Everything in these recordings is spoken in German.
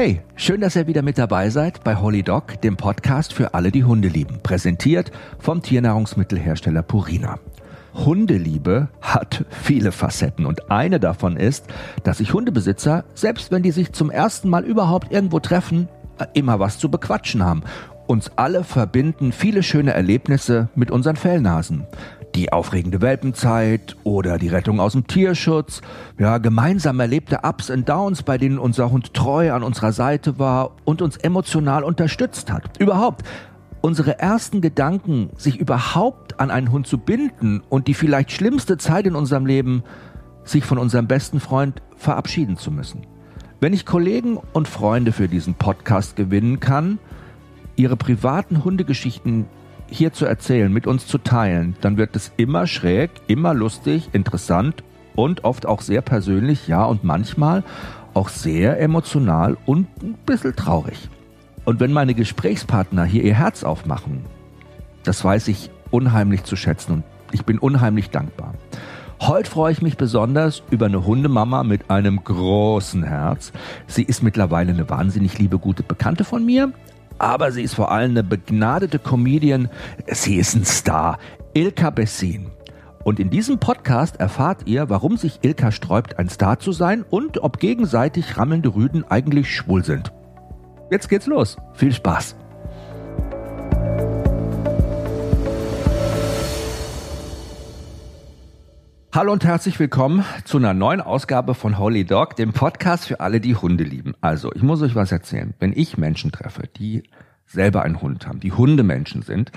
Hey, schön, dass ihr wieder mit dabei seid bei Holy Dog, dem Podcast für alle, die Hunde lieben. Präsentiert vom Tiernahrungsmittelhersteller Purina. Hundeliebe hat viele Facetten und eine davon ist, dass sich Hundebesitzer, selbst wenn die sich zum ersten Mal überhaupt irgendwo treffen, immer was zu bequatschen haben. Uns alle verbinden viele schöne Erlebnisse mit unseren Fellnasen die aufregende Welpenzeit oder die Rettung aus dem Tierschutz, ja, gemeinsam erlebte Ups und Downs, bei denen unser Hund treu an unserer Seite war und uns emotional unterstützt hat. Überhaupt, unsere ersten Gedanken, sich überhaupt an einen Hund zu binden und die vielleicht schlimmste Zeit in unserem Leben, sich von unserem besten Freund verabschieden zu müssen. Wenn ich Kollegen und Freunde für diesen Podcast gewinnen kann, ihre privaten Hundegeschichten hier zu erzählen, mit uns zu teilen, dann wird es immer schräg, immer lustig, interessant und oft auch sehr persönlich, ja, und manchmal auch sehr emotional und ein bisschen traurig. Und wenn meine Gesprächspartner hier ihr Herz aufmachen, das weiß ich unheimlich zu schätzen und ich bin unheimlich dankbar. Heute freue ich mich besonders über eine Hundemama mit einem großen Herz. Sie ist mittlerweile eine wahnsinnig liebe, gute Bekannte von mir aber sie ist vor allem eine begnadete Comedian. Sie ist ein Star. Ilka Bessin. Und in diesem Podcast erfahrt ihr, warum sich Ilka sträubt, ein Star zu sein und ob gegenseitig rammelnde Rüden eigentlich schwul sind. Jetzt geht's los. Viel Spaß. Hallo und herzlich willkommen zu einer neuen Ausgabe von Holy Dog, dem Podcast für alle, die Hunde lieben. Also, ich muss euch was erzählen. Wenn ich Menschen treffe, die selber einen Hund haben, die Hundemenschen sind,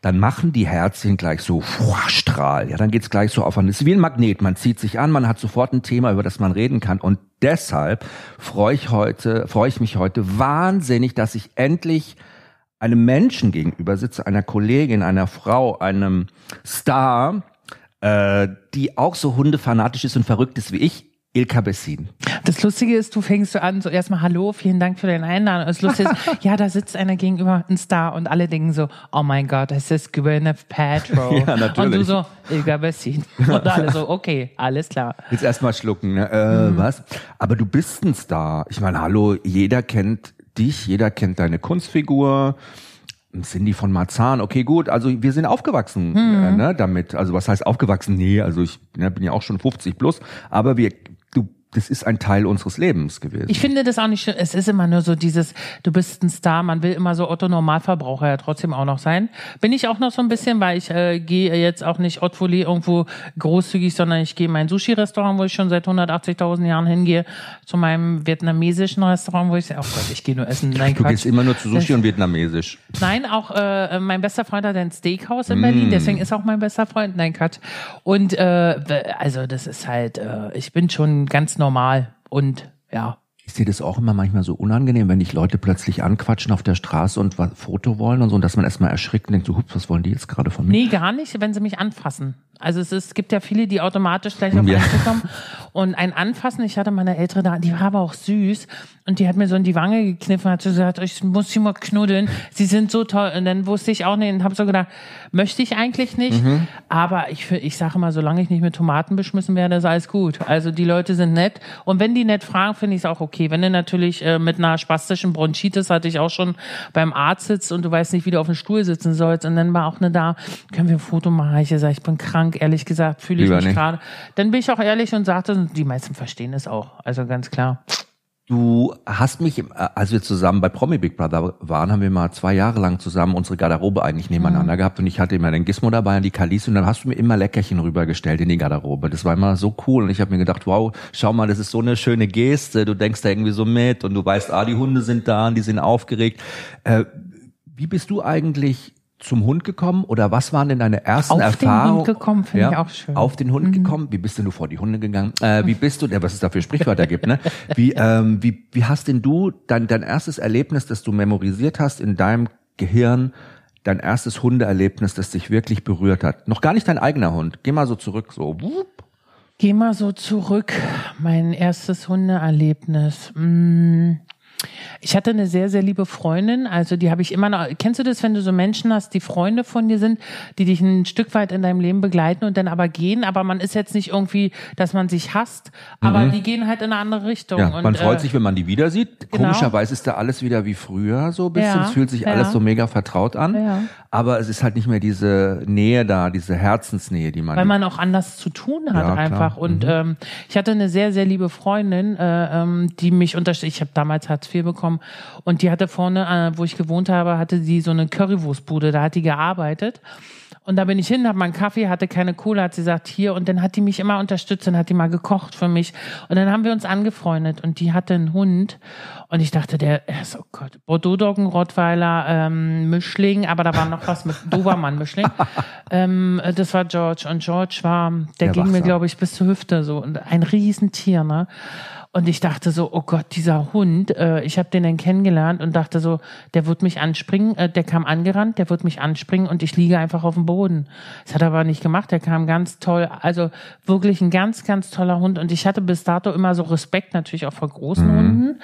dann machen die Herzchen gleich so Strahl. Ja, dann geht's gleich so auf. Es ist wie ein Magnet. Man zieht sich an, man hat sofort ein Thema, über das man reden kann. Und deshalb freue ich heute, freue ich mich heute wahnsinnig, dass ich endlich einem Menschen gegenüber sitze, einer Kollegin, einer Frau, einem Star, äh, die auch so hundefanatisch ist und verrückt ist wie ich, Ilka Bessin. Das Lustige ist, du fängst so an, so erstmal Hallo, vielen Dank für den Einladung. Das Lustige ist, ja, da sitzt einer gegenüber, ein Star und alle denken so, oh mein Gott, das ist Gwyneth Paltrow. ja, natürlich. Und du so, Ilka Bessin. Und alle so, okay, alles klar. Jetzt erstmal schlucken, ne? Äh, mhm. was? Aber du bist ein Star. Ich meine, hallo, jeder kennt dich, jeder kennt deine Kunstfigur. Cindy von Marzahn, okay, gut, also wir sind aufgewachsen hm. äh, ne, damit. Also was heißt aufgewachsen? Nee, also ich ne, bin ja auch schon 50 plus, aber wir das ist ein Teil unseres Lebens gewesen. Ich finde das auch nicht schön. Es ist immer nur so dieses, du bist ein Star, man will immer so Otto Normalverbraucher ja trotzdem auch noch sein. Bin ich auch noch so ein bisschen, weil ich äh, gehe jetzt auch nicht Haute Folie irgendwo großzügig, sondern ich gehe in mein Sushi-Restaurant, wo ich schon seit 180.000 Jahren hingehe, zu meinem vietnamesischen Restaurant, wo ich, oh Gott, ich gehe nur essen. Nein, du Quatsch. gehst immer nur zu Sushi das, und vietnamesisch. Nein, auch äh, mein bester Freund hat ein Steakhouse in mm. Berlin, deswegen ist auch mein bester Freund. Nein, Quatsch. Und äh, also das ist halt, äh, ich bin schon ganz normal normal und ja. Ist dir das auch immer manchmal so unangenehm, wenn dich Leute plötzlich anquatschen auf der Straße und ein Foto wollen und so, und dass man erstmal erschrickt und denkt, so, hups, was wollen die jetzt gerade von mir? Nee, gar nicht, wenn sie mich anfassen. Also es, ist, es gibt ja viele, die automatisch gleich auf ja. einen zukommen und ein Anfassen. Ich hatte meine ältere da, die war aber auch süß und die hat mir so in die Wange gekniffen, hat so gesagt, ich muss sie mal knuddeln. Sie sind so toll. Und dann wusste ich auch nicht und habe so gedacht, möchte ich eigentlich nicht. Mhm. Aber ich, ich sage immer, solange ich nicht mit Tomaten beschmissen werde, ist alles gut. Also die Leute sind nett und wenn die nett fragen, finde ich es auch okay. Wenn du natürlich äh, mit einer spastischen Bronchitis hatte ich auch schon beim Arzt sitzt und du weißt nicht, wie du auf dem Stuhl sitzen sollst und dann war auch eine da, können wir ein Foto machen? Ich sage, ich bin krank krank, ehrlich gesagt, fühle ich mich gerade. Dann bin ich auch ehrlich und sagte, die meisten verstehen es auch. Also ganz klar. Du hast mich, als wir zusammen bei Promi Big Brother waren, haben wir mal zwei Jahre lang zusammen unsere Garderobe eigentlich nebeneinander mhm. gehabt und ich hatte immer den Gizmo dabei und die Kalisi und dann hast du mir immer Leckerchen rübergestellt in die Garderobe. Das war immer so cool und ich habe mir gedacht, wow, schau mal, das ist so eine schöne Geste, du denkst da irgendwie so mit und du weißt, ah, die Hunde sind da und die sind aufgeregt. Äh, wie bist du eigentlich zum Hund gekommen oder was waren denn deine ersten auf Erfahrungen? Auf den Hund gekommen, finde ja, ich auch schön. Auf den Hund mhm. gekommen? Wie bist denn du vor die Hunde gegangen? Äh, wie bist du, was es da für Sprichwörter gibt, ne? Wie, ähm, wie, wie hast denn du dein, dein erstes Erlebnis, das du memorisiert hast in deinem Gehirn, dein erstes Hundeerlebnis, das dich wirklich berührt hat? Noch gar nicht dein eigener Hund. Geh mal so zurück, so. Wupp. Geh mal so zurück. Mein erstes Hundeerlebnis. Hm. Ich hatte eine sehr, sehr liebe Freundin, also die habe ich immer noch. Kennst du das, wenn du so Menschen hast, die Freunde von dir sind, die dich ein Stück weit in deinem Leben begleiten und dann aber gehen, aber man ist jetzt nicht irgendwie, dass man sich hasst, aber mhm. die gehen halt in eine andere Richtung. Ja, man und, freut äh, sich, wenn man die wieder sieht. Genau. Komischerweise ist da alles wieder wie früher so ein bisschen. Ja, es fühlt sich ja. alles so mega vertraut an. Ja. Aber es ist halt nicht mehr diese Nähe da, diese Herzensnähe, die man. Weil man auch anders zu tun hat einfach. Und mhm. ähm, ich hatte eine sehr, sehr liebe Freundin, äh, ähm, die mich unterstützt. Ich habe damals Hartz IV bekommen und die hatte vorne, äh, wo ich gewohnt habe, hatte die so eine Currywurstbude, da hat die gearbeitet. Und da bin ich hin, habe meinen Kaffee, hatte keine Cola, hat sie gesagt, hier. Und dann hat die mich immer unterstützt und hat die mal gekocht für mich. Und dann haben wir uns angefreundet und die hatte einen Hund. Und ich dachte, der ist, oh Gott, Bordeaux-Doggen, Rottweiler, ähm, Mischling, aber da war noch was mit Dobermann-Mischling. ähm, das war George. Und George war, der, der ging wachsam. mir, glaube ich, bis zur Hüfte so. Und ein Riesentier, ne? Und ich dachte so, oh Gott, dieser Hund, äh, ich habe den dann kennengelernt und dachte so, der wird mich anspringen, äh, der kam angerannt, der wird mich anspringen und ich liege einfach auf dem Boden. Das hat er aber nicht gemacht, der kam ganz toll, also wirklich ein ganz, ganz toller Hund und ich hatte bis dato immer so Respekt natürlich auch vor großen mhm. Hunden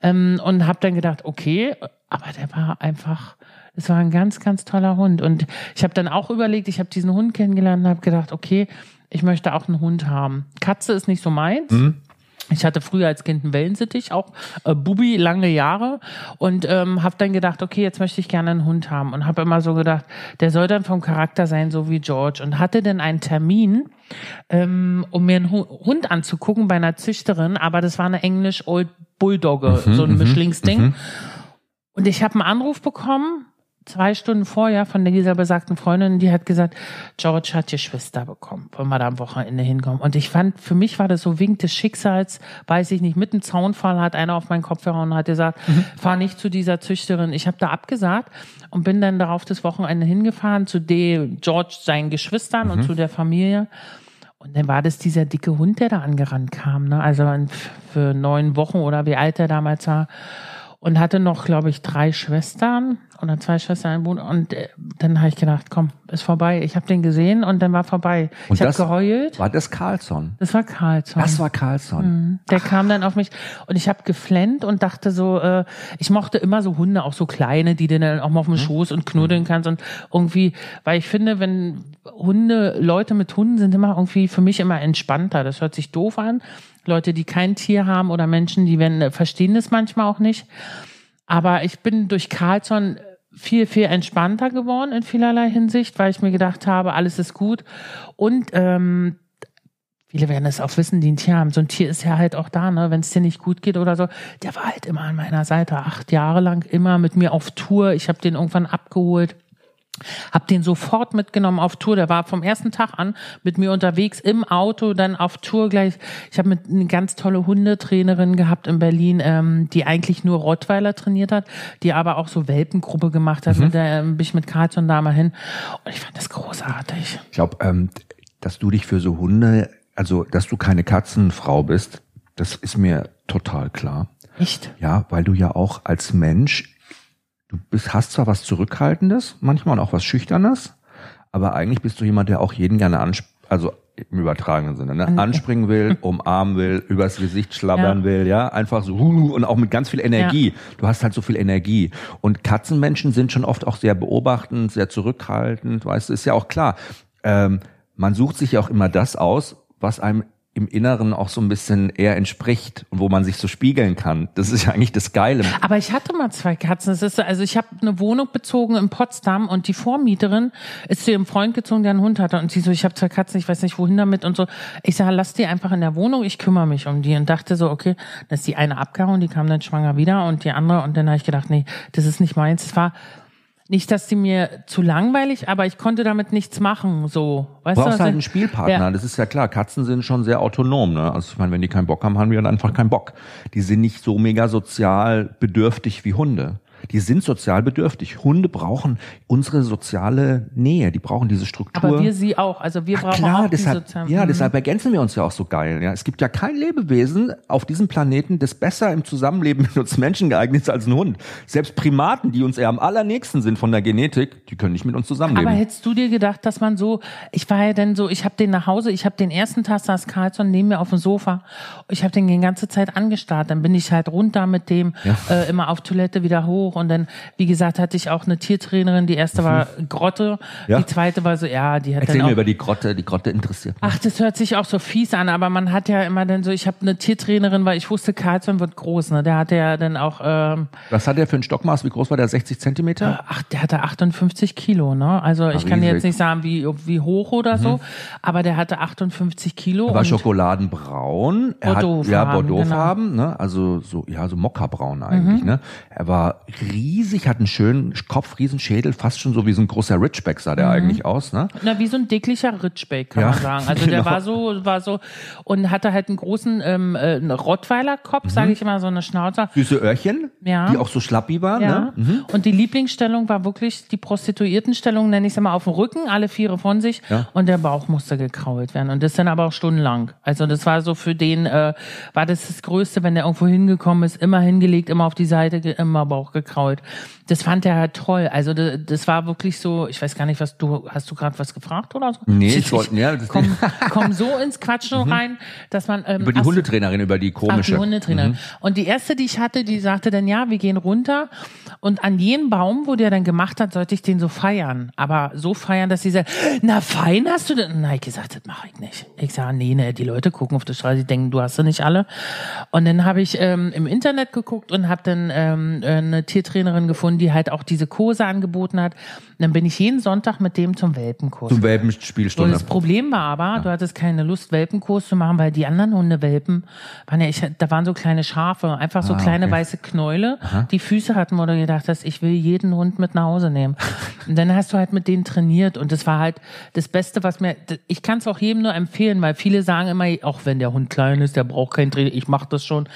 ähm, und habe dann gedacht, okay, aber der war einfach, es war ein ganz, ganz toller Hund und ich habe dann auch überlegt, ich habe diesen Hund kennengelernt und habe gedacht, okay, ich möchte auch einen Hund haben. Katze ist nicht so meins. Mhm. Ich hatte früher als Kind einen Wellensittich, auch äh, Bubi, lange Jahre. Und ähm, habe dann gedacht, okay, jetzt möchte ich gerne einen Hund haben. Und habe immer so gedacht, der soll dann vom Charakter sein, so wie George. Und hatte dann einen Termin, ähm, um mir einen Hund anzugucken bei einer Züchterin, aber das war eine English Old Bulldogge, mhm, so ein mhm, Mischlingsding. Mhm. Und ich habe einen Anruf bekommen zwei Stunden vorher von dieser besagten Freundin, die hat gesagt, George hat Geschwister bekommen, wollen wir da am Wochenende hinkommen. Und ich fand, für mich war das so Wink des Schicksals, weiß ich nicht, mit einem Zaunfall hat einer auf meinen Kopf gehauen und hat gesagt, mhm. fahr nicht zu dieser Züchterin. Ich habe da abgesagt und bin dann darauf das Wochenende hingefahren zu de George seinen Geschwistern mhm. und zu der Familie. Und dann war das dieser dicke Hund, der da angerannt kam, ne? Also für neun Wochen oder wie alt er damals war und hatte noch, glaube ich, drei Schwestern oder zwei Schwestern, ein Bruder. Und äh, dann habe ich gedacht, komm, ist vorbei. Ich habe den gesehen und dann war vorbei. Und ich habe geheult. War das Carlson? Das war Carlson. Das war Carlson. Mhm. Der Ach. kam dann auf mich und ich habe geflennt und dachte so, äh, ich mochte immer so Hunde, auch so kleine, die du dann auch mal auf dem mhm. Schoß und knuddeln mhm. kannst und irgendwie, weil ich finde, wenn Hunde, Leute mit Hunden sind immer irgendwie für mich immer entspannter. Das hört sich doof an. Leute, die kein Tier haben oder Menschen, die werden, verstehen das manchmal auch nicht. Aber ich bin durch Carlson viel, viel entspannter geworden in vielerlei Hinsicht, weil ich mir gedacht habe, alles ist gut. Und ähm, viele werden es auch wissen, die ein Tier haben. So ein Tier ist ja halt auch da, ne, wenn es dir nicht gut geht oder so. Der war halt immer an meiner Seite, acht Jahre lang, immer mit mir auf Tour. Ich habe den irgendwann abgeholt. Hab den sofort mitgenommen auf Tour. Der war vom ersten Tag an mit mir unterwegs im Auto, dann auf Tour gleich. Ich habe mit eine ganz tolle Hundetrainerin gehabt in Berlin, ähm, die eigentlich nur Rottweiler trainiert hat, die aber auch so Welpengruppe gemacht hat. Mhm. Mit der ähm, bin ich mit Carlson da mal hin. Und ich fand das großartig. Ich glaube, ähm, dass du dich für so Hunde, also dass du keine Katzenfrau bist, das ist mir total klar. Echt? Ja, weil du ja auch als Mensch du bist, hast zwar was Zurückhaltendes, manchmal auch was Schüchternes, aber eigentlich bist du jemand, der auch jeden gerne anspricht, also im übertragenen Sinne, ne? anspringen will, umarmen will, übers Gesicht schlabbern ja. will, ja, einfach so und auch mit ganz viel Energie. Ja. Du hast halt so viel Energie. Und Katzenmenschen sind schon oft auch sehr beobachtend, sehr zurückhaltend, weißt du, ist ja auch klar. Ähm, man sucht sich ja auch immer das aus, was einem im Inneren auch so ein bisschen eher entspricht und wo man sich so spiegeln kann. Das ist ja eigentlich das Geile. Aber ich hatte mal zwei Katzen. Das ist, also ich habe eine Wohnung bezogen in Potsdam und die Vormieterin ist zu ihrem Freund gezogen, der einen Hund hatte und sie so, ich habe zwei Katzen, ich weiß nicht wohin damit und so. Ich sage, lass die einfach in der Wohnung, ich kümmere mich um die und dachte so, okay, dann ist die eine abgehauen, die kam dann schwanger wieder und die andere und dann habe ich gedacht, nee, das ist nicht meins. Es war nicht, dass die mir zu langweilig, aber ich konnte damit nichts machen, so. Weißt du brauchst du, halt einen Spielpartner, ja. das ist ja klar. Katzen sind schon sehr autonom, ne? Also ich meine, wenn die keinen Bock haben, haben wir dann einfach keinen Bock. Die sind nicht so mega sozial bedürftig wie Hunde. Die sind sozial bedürftig. Hunde brauchen unsere soziale Nähe, die brauchen diese Struktur. Aber wir sie auch. Also wir Ach, brauchen klar, auch deshalb, die sozialen. ja, Mhm. deshalb ergänzen wir uns ja auch so geil. Ja, es gibt ja kein Lebewesen auf diesem Planeten, das besser im Zusammenleben mit uns Menschen geeignet ist als ein Hund. Selbst Primaten, die uns eher am allernächsten sind von der Genetik, die können nicht mit uns zusammenleben. Aber hättest du dir gedacht, dass man so, ich war ja dann so, ich habe den nach Hause, ich habe den ersten Tag saß Carlson neben mir auf dem Sofa, ich habe den die ganze Zeit angestarrt, dann bin ich halt runter mit dem, Ja. äh, immer auf Toilette wieder hoch und dann, wie gesagt, hatte ich auch eine Tiertrainerin, die erste war Grotte, Mhm. Ja. die zweite war so, ja, die hat Erzähl dann mir auch, über die Grotte, die Grotte interessiert mich. Ach, das hört sich auch so fies an, aber man hat ja immer dann so, ich habe eine Tiertrainerin, weil ich wusste, Carlson wird groß, ne? Der hatte ja dann auch, ähm, Was hat der für ein Stockmaß? Wie groß war der? 60 Zentimeter? ach, der hatte 58 Kilo, ne? Also ich kann dir jetzt nicht sagen, wie, wie hoch oder so, aber der hatte 58 Kilo. Er war schokoladenbraun. Er hat, Bordeauxfarben, ja, genau. Bordeauxfarben, ne? Also so, ja, so Mokkabraun eigentlich, Mhm. ne? Er war riesig, hat einen schönen Kopf, riesen Schädel, fast schon so wie so ein großer Ridgeback sah Mhm. der eigentlich aus, ne? Na, wie so ein dicklicher Ritschbeck, kann Ja, man sagen. Also der genau. war so, war so und hatte halt einen großen ähm, äh, Rottweiler-Kopf, sage ich immer, so eine Schnauzer. Süße Öhrchen, Ja. die auch so schlappi waren, Ja. ne? Mhm. Und die Lieblingsstellung war wirklich die Prostituiertenstellung, nenne ich es immer, auf dem Rücken, alle Viere von sich. Ja. Und der Bauch musste gekrault werden. Und das dann aber auch stundenlang. Also das war so für den, äh, war das das Größte, wenn der irgendwo hingekommen ist, immer hingelegt, immer auf die Seite, immer Bauch gekrault. Das fand er halt toll. Also das, das war wirklich so, ich weiß gar nicht, was du, hast du gerade was gefragt oder so? Nee, ich wollte- ja, das- komm, komm so ins Quatschen rein, dass man... Ähm, Über die ach. Hundetrainerin, über die Ach, komische. die Hundetrainerin. Und die erste, die ich hatte, die sagte dann, ja, wir gehen runter. Und an jeden Baum, wo der dann gemacht hat, sollte ich den so feiern. Aber so feiern, dass sie sagt, na fein hast du denn? Na, ich gesagt, das mache ich nicht. Ich sage, nee, nee, die Leute gucken auf die Straße, die denken, du hast sie nicht alle. Und dann habe ich ähm, im Internet geguckt und habe dann ähm, eine Tiertrainerin gefunden, die halt auch diese Kurse angeboten hat. Und dann bin ich jeden Sonntag mit dem zum Welpenkurs. Zum So, Welpenspielstunde. das Problem war aber, du hattest keine Lust, Welpenkurs zu machen, weil die anderen Hundewelpen waren ja, ich, da waren so kleine Schafe, einfach so Ah, kleine okay. weiße Knäule, die Füße hatten, wo du gedacht hast, ich will jeden Hund mit nach Hause nehmen. Und dann hast du halt mit denen trainiert und das war halt das Beste, was mir, ich kann es auch jedem nur empfehlen, weil viele sagen immer, auch wenn der Hund klein ist, der braucht kein Training, ich mache das schon.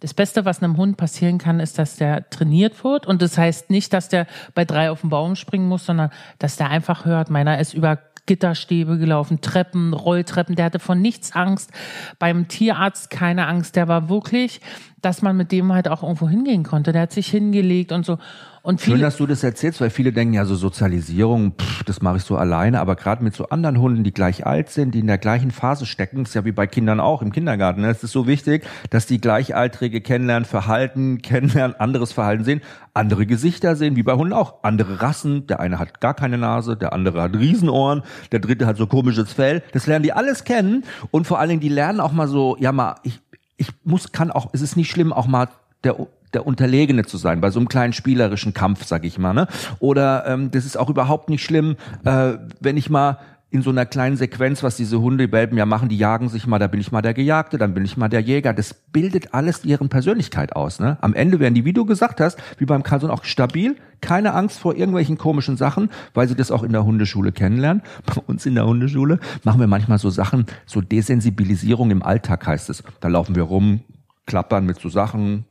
Das Beste, was einem Hund passieren kann, ist, dass der trainiert wird. Und das heißt nicht, dass der bei drei auf den Baum springen muss, sondern dass der einfach hört, meiner ist über Gitterstäbe gelaufen, Treppen, Rolltreppen, der hatte von nichts Angst. Beim Tierarzt keine Angst. Der war wirklich, dass man mit dem halt auch irgendwo hingehen konnte. Der hat sich hingelegt und so. Und Schön, dass du das erzählst, weil viele denken ja so Sozialisierung, pff, das mache ich so alleine, aber gerade mit so anderen Hunden, die gleich alt sind, die in der gleichen Phase stecken, ist ja wie bei Kindern auch im Kindergarten. ne? Es ist so wichtig, dass die Gleichaltrige kennenlernen, Verhalten kennenlernen, anderes Verhalten sehen, andere Gesichter sehen, wie bei Hunden auch, andere Rassen. Der eine hat gar keine Nase, der andere hat Riesenohren, der dritte hat so komisches Fell. Das lernen die alles kennen und vor allen Dingen die lernen auch mal so, ja mal, ich ich muss kann auch, es ist nicht schlimm, auch mal der der Unterlegene zu sein, bei so einem kleinen spielerischen Kampf, sag ich mal. Ne? Oder ähm, das ist auch überhaupt nicht schlimm, äh, wenn ich mal in so einer kleinen Sequenz, was diese Hundewelpen ja machen, die jagen sich mal, da bin ich mal der Gejagte, dann bin ich mal der Jäger. Das bildet alles ihren Persönlichkeit aus. Ne? Am Ende werden die, wie du gesagt hast, wie beim Carlson auch stabil, keine Angst vor irgendwelchen komischen Sachen, weil sie das auch in der Hundeschule kennenlernen. Bei uns in der Hundeschule machen wir manchmal so Sachen, so Desensibilisierung im Alltag heißt es. Da laufen wir rum, klappern mit so Sachen,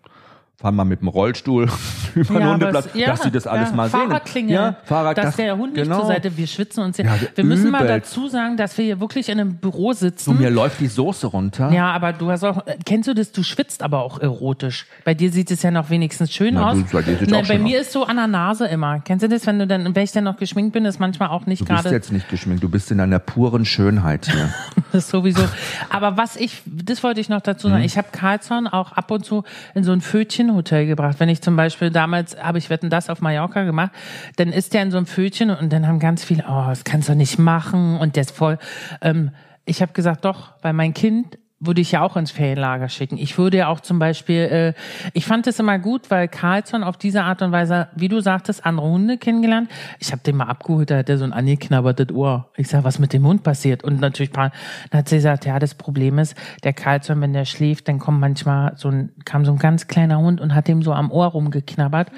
fahren mal mit dem Rollstuhl über den Ja, Hundeplatz, es- ja, dass sie das alles ja, mal sehen. Fahrradklingel, Ja, Fahrrad, dass das- der Hund nicht genau. zur Seite, wir schwitzen uns ja. Ja, wir müssen mal übelst. dazu sagen, dass wir hier wirklich in einem Büro sitzen. mir läuft die Soße runter. ja, aber du hast auch, äh, kennst du das, du schwitzt aber auch erotisch. Bei dir sieht es ja noch wenigstens schön Na, aus. du, bei auch bei mir ist so an der Nase immer. Kennst du das, wenn du dann, wenn ich dann noch geschminkt bin, ist manchmal auch nicht Du bist gerade jetzt nicht geschminkt, du bist in einer puren Schönheit hier. Das ist sowieso. Aber was ich, das wollte ich noch dazu Mhm. sagen. Ich habe Carlson auch ab und zu in so ein Fötchenhotel gebracht. Wenn ich zum Beispiel damals habe ich wetten das auf Mallorca gemacht, dann ist der in so einem Fötchen und dann haben ganz viele, oh, das kannst du nicht machen und der ist voll. Ähm, ich habe gesagt, doch, weil mein Kind würde ich ja auch ins Ferienlager schicken. Ich würde ja auch zum Beispiel, äh, ich fand es immer gut, weil Carlson auf diese Art und Weise, wie du sagtest, andere Hunde kennengelernt. Ich habe den mal abgeholt, da hat er so ein angeknabbertes Ohr. Ich sag, was mit dem Hund passiert? Und natürlich, dann hat sie gesagt, ja, das Problem ist, der Carlson, wenn der schläft, dann kommt manchmal so ein, kam so ein ganz kleiner Hund und hat ihm so am Ohr rumgeknabbert.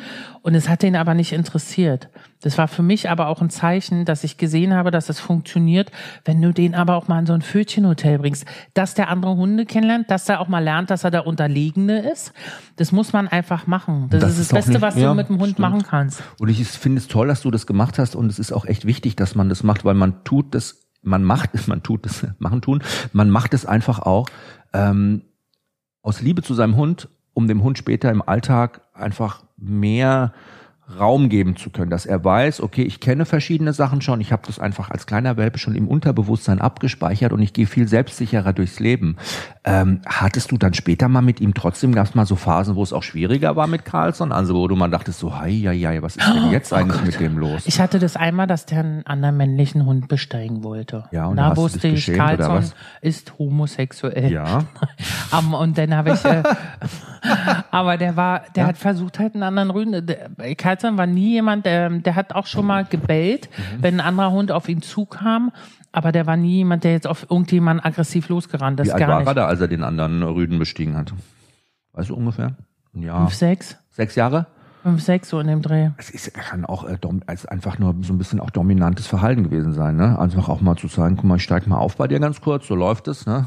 Und es hat den aber nicht interessiert. Das war für mich aber auch ein Zeichen, dass ich gesehen habe, dass es funktioniert, wenn du den aber auch mal in so ein Pfötchenhotel bringst, dass der andere Hunde kennenlernt, dass er auch mal lernt, dass er der Unterlegene ist. Das muss man einfach machen. Das, das ist das Beste, nicht, was ja, du mit dem Hund stimmt. machen kannst. Und ich finde es toll, dass du das gemacht hast und es ist auch echt wichtig, dass man das macht, weil man tut das, man macht es, man tut es, machen tun, man macht es einfach auch ähm, aus Liebe zu seinem Hund, um dem Hund später im Alltag einfach mehr Raum geben zu können, dass er weiß, okay, ich kenne verschiedene Sachen schon, ich habe das einfach als kleiner Welpe schon im Unterbewusstsein abgespeichert und ich gehe viel selbstsicherer durchs Leben. Ähm, hattest du dann später mal mit ihm trotzdem, gab es mal so Phasen, wo es auch schwieriger war mit Carlson, also wo du mal dachtest so, hei, hei, hei was ist denn oh jetzt oh, eigentlich Gott. mit dem los? Ich hatte das einmal, dass der einen anderen männlichen Hund besteigen wollte. Ja, und da wusste ich, Carlson ist homosexuell. Ja. um, und dann habe ich, äh, aber der war, der ja. hat versucht halt einen anderen Rüden, Carlson war nie jemand, der, der hat auch schon mal gebellt, mhm. wenn ein anderer Hund auf ihn zukam. Aber der war nie jemand, der jetzt auf irgendjemanden aggressiv losgerannt ist. Wie alt war er da, als er den anderen Rüden bestiegen hat? Weißt du ungefähr? Ja. Fünf, sechs. Sechs Jahre? Fünf, sechs so in dem Dreh. Es ist, kann auch äh, also einfach nur so ein bisschen auch dominantes Verhalten gewesen sein, ne? Einfach auch mal zu sagen, guck mal, ich steig mal auf bei dir ganz kurz, so läuft es, ne?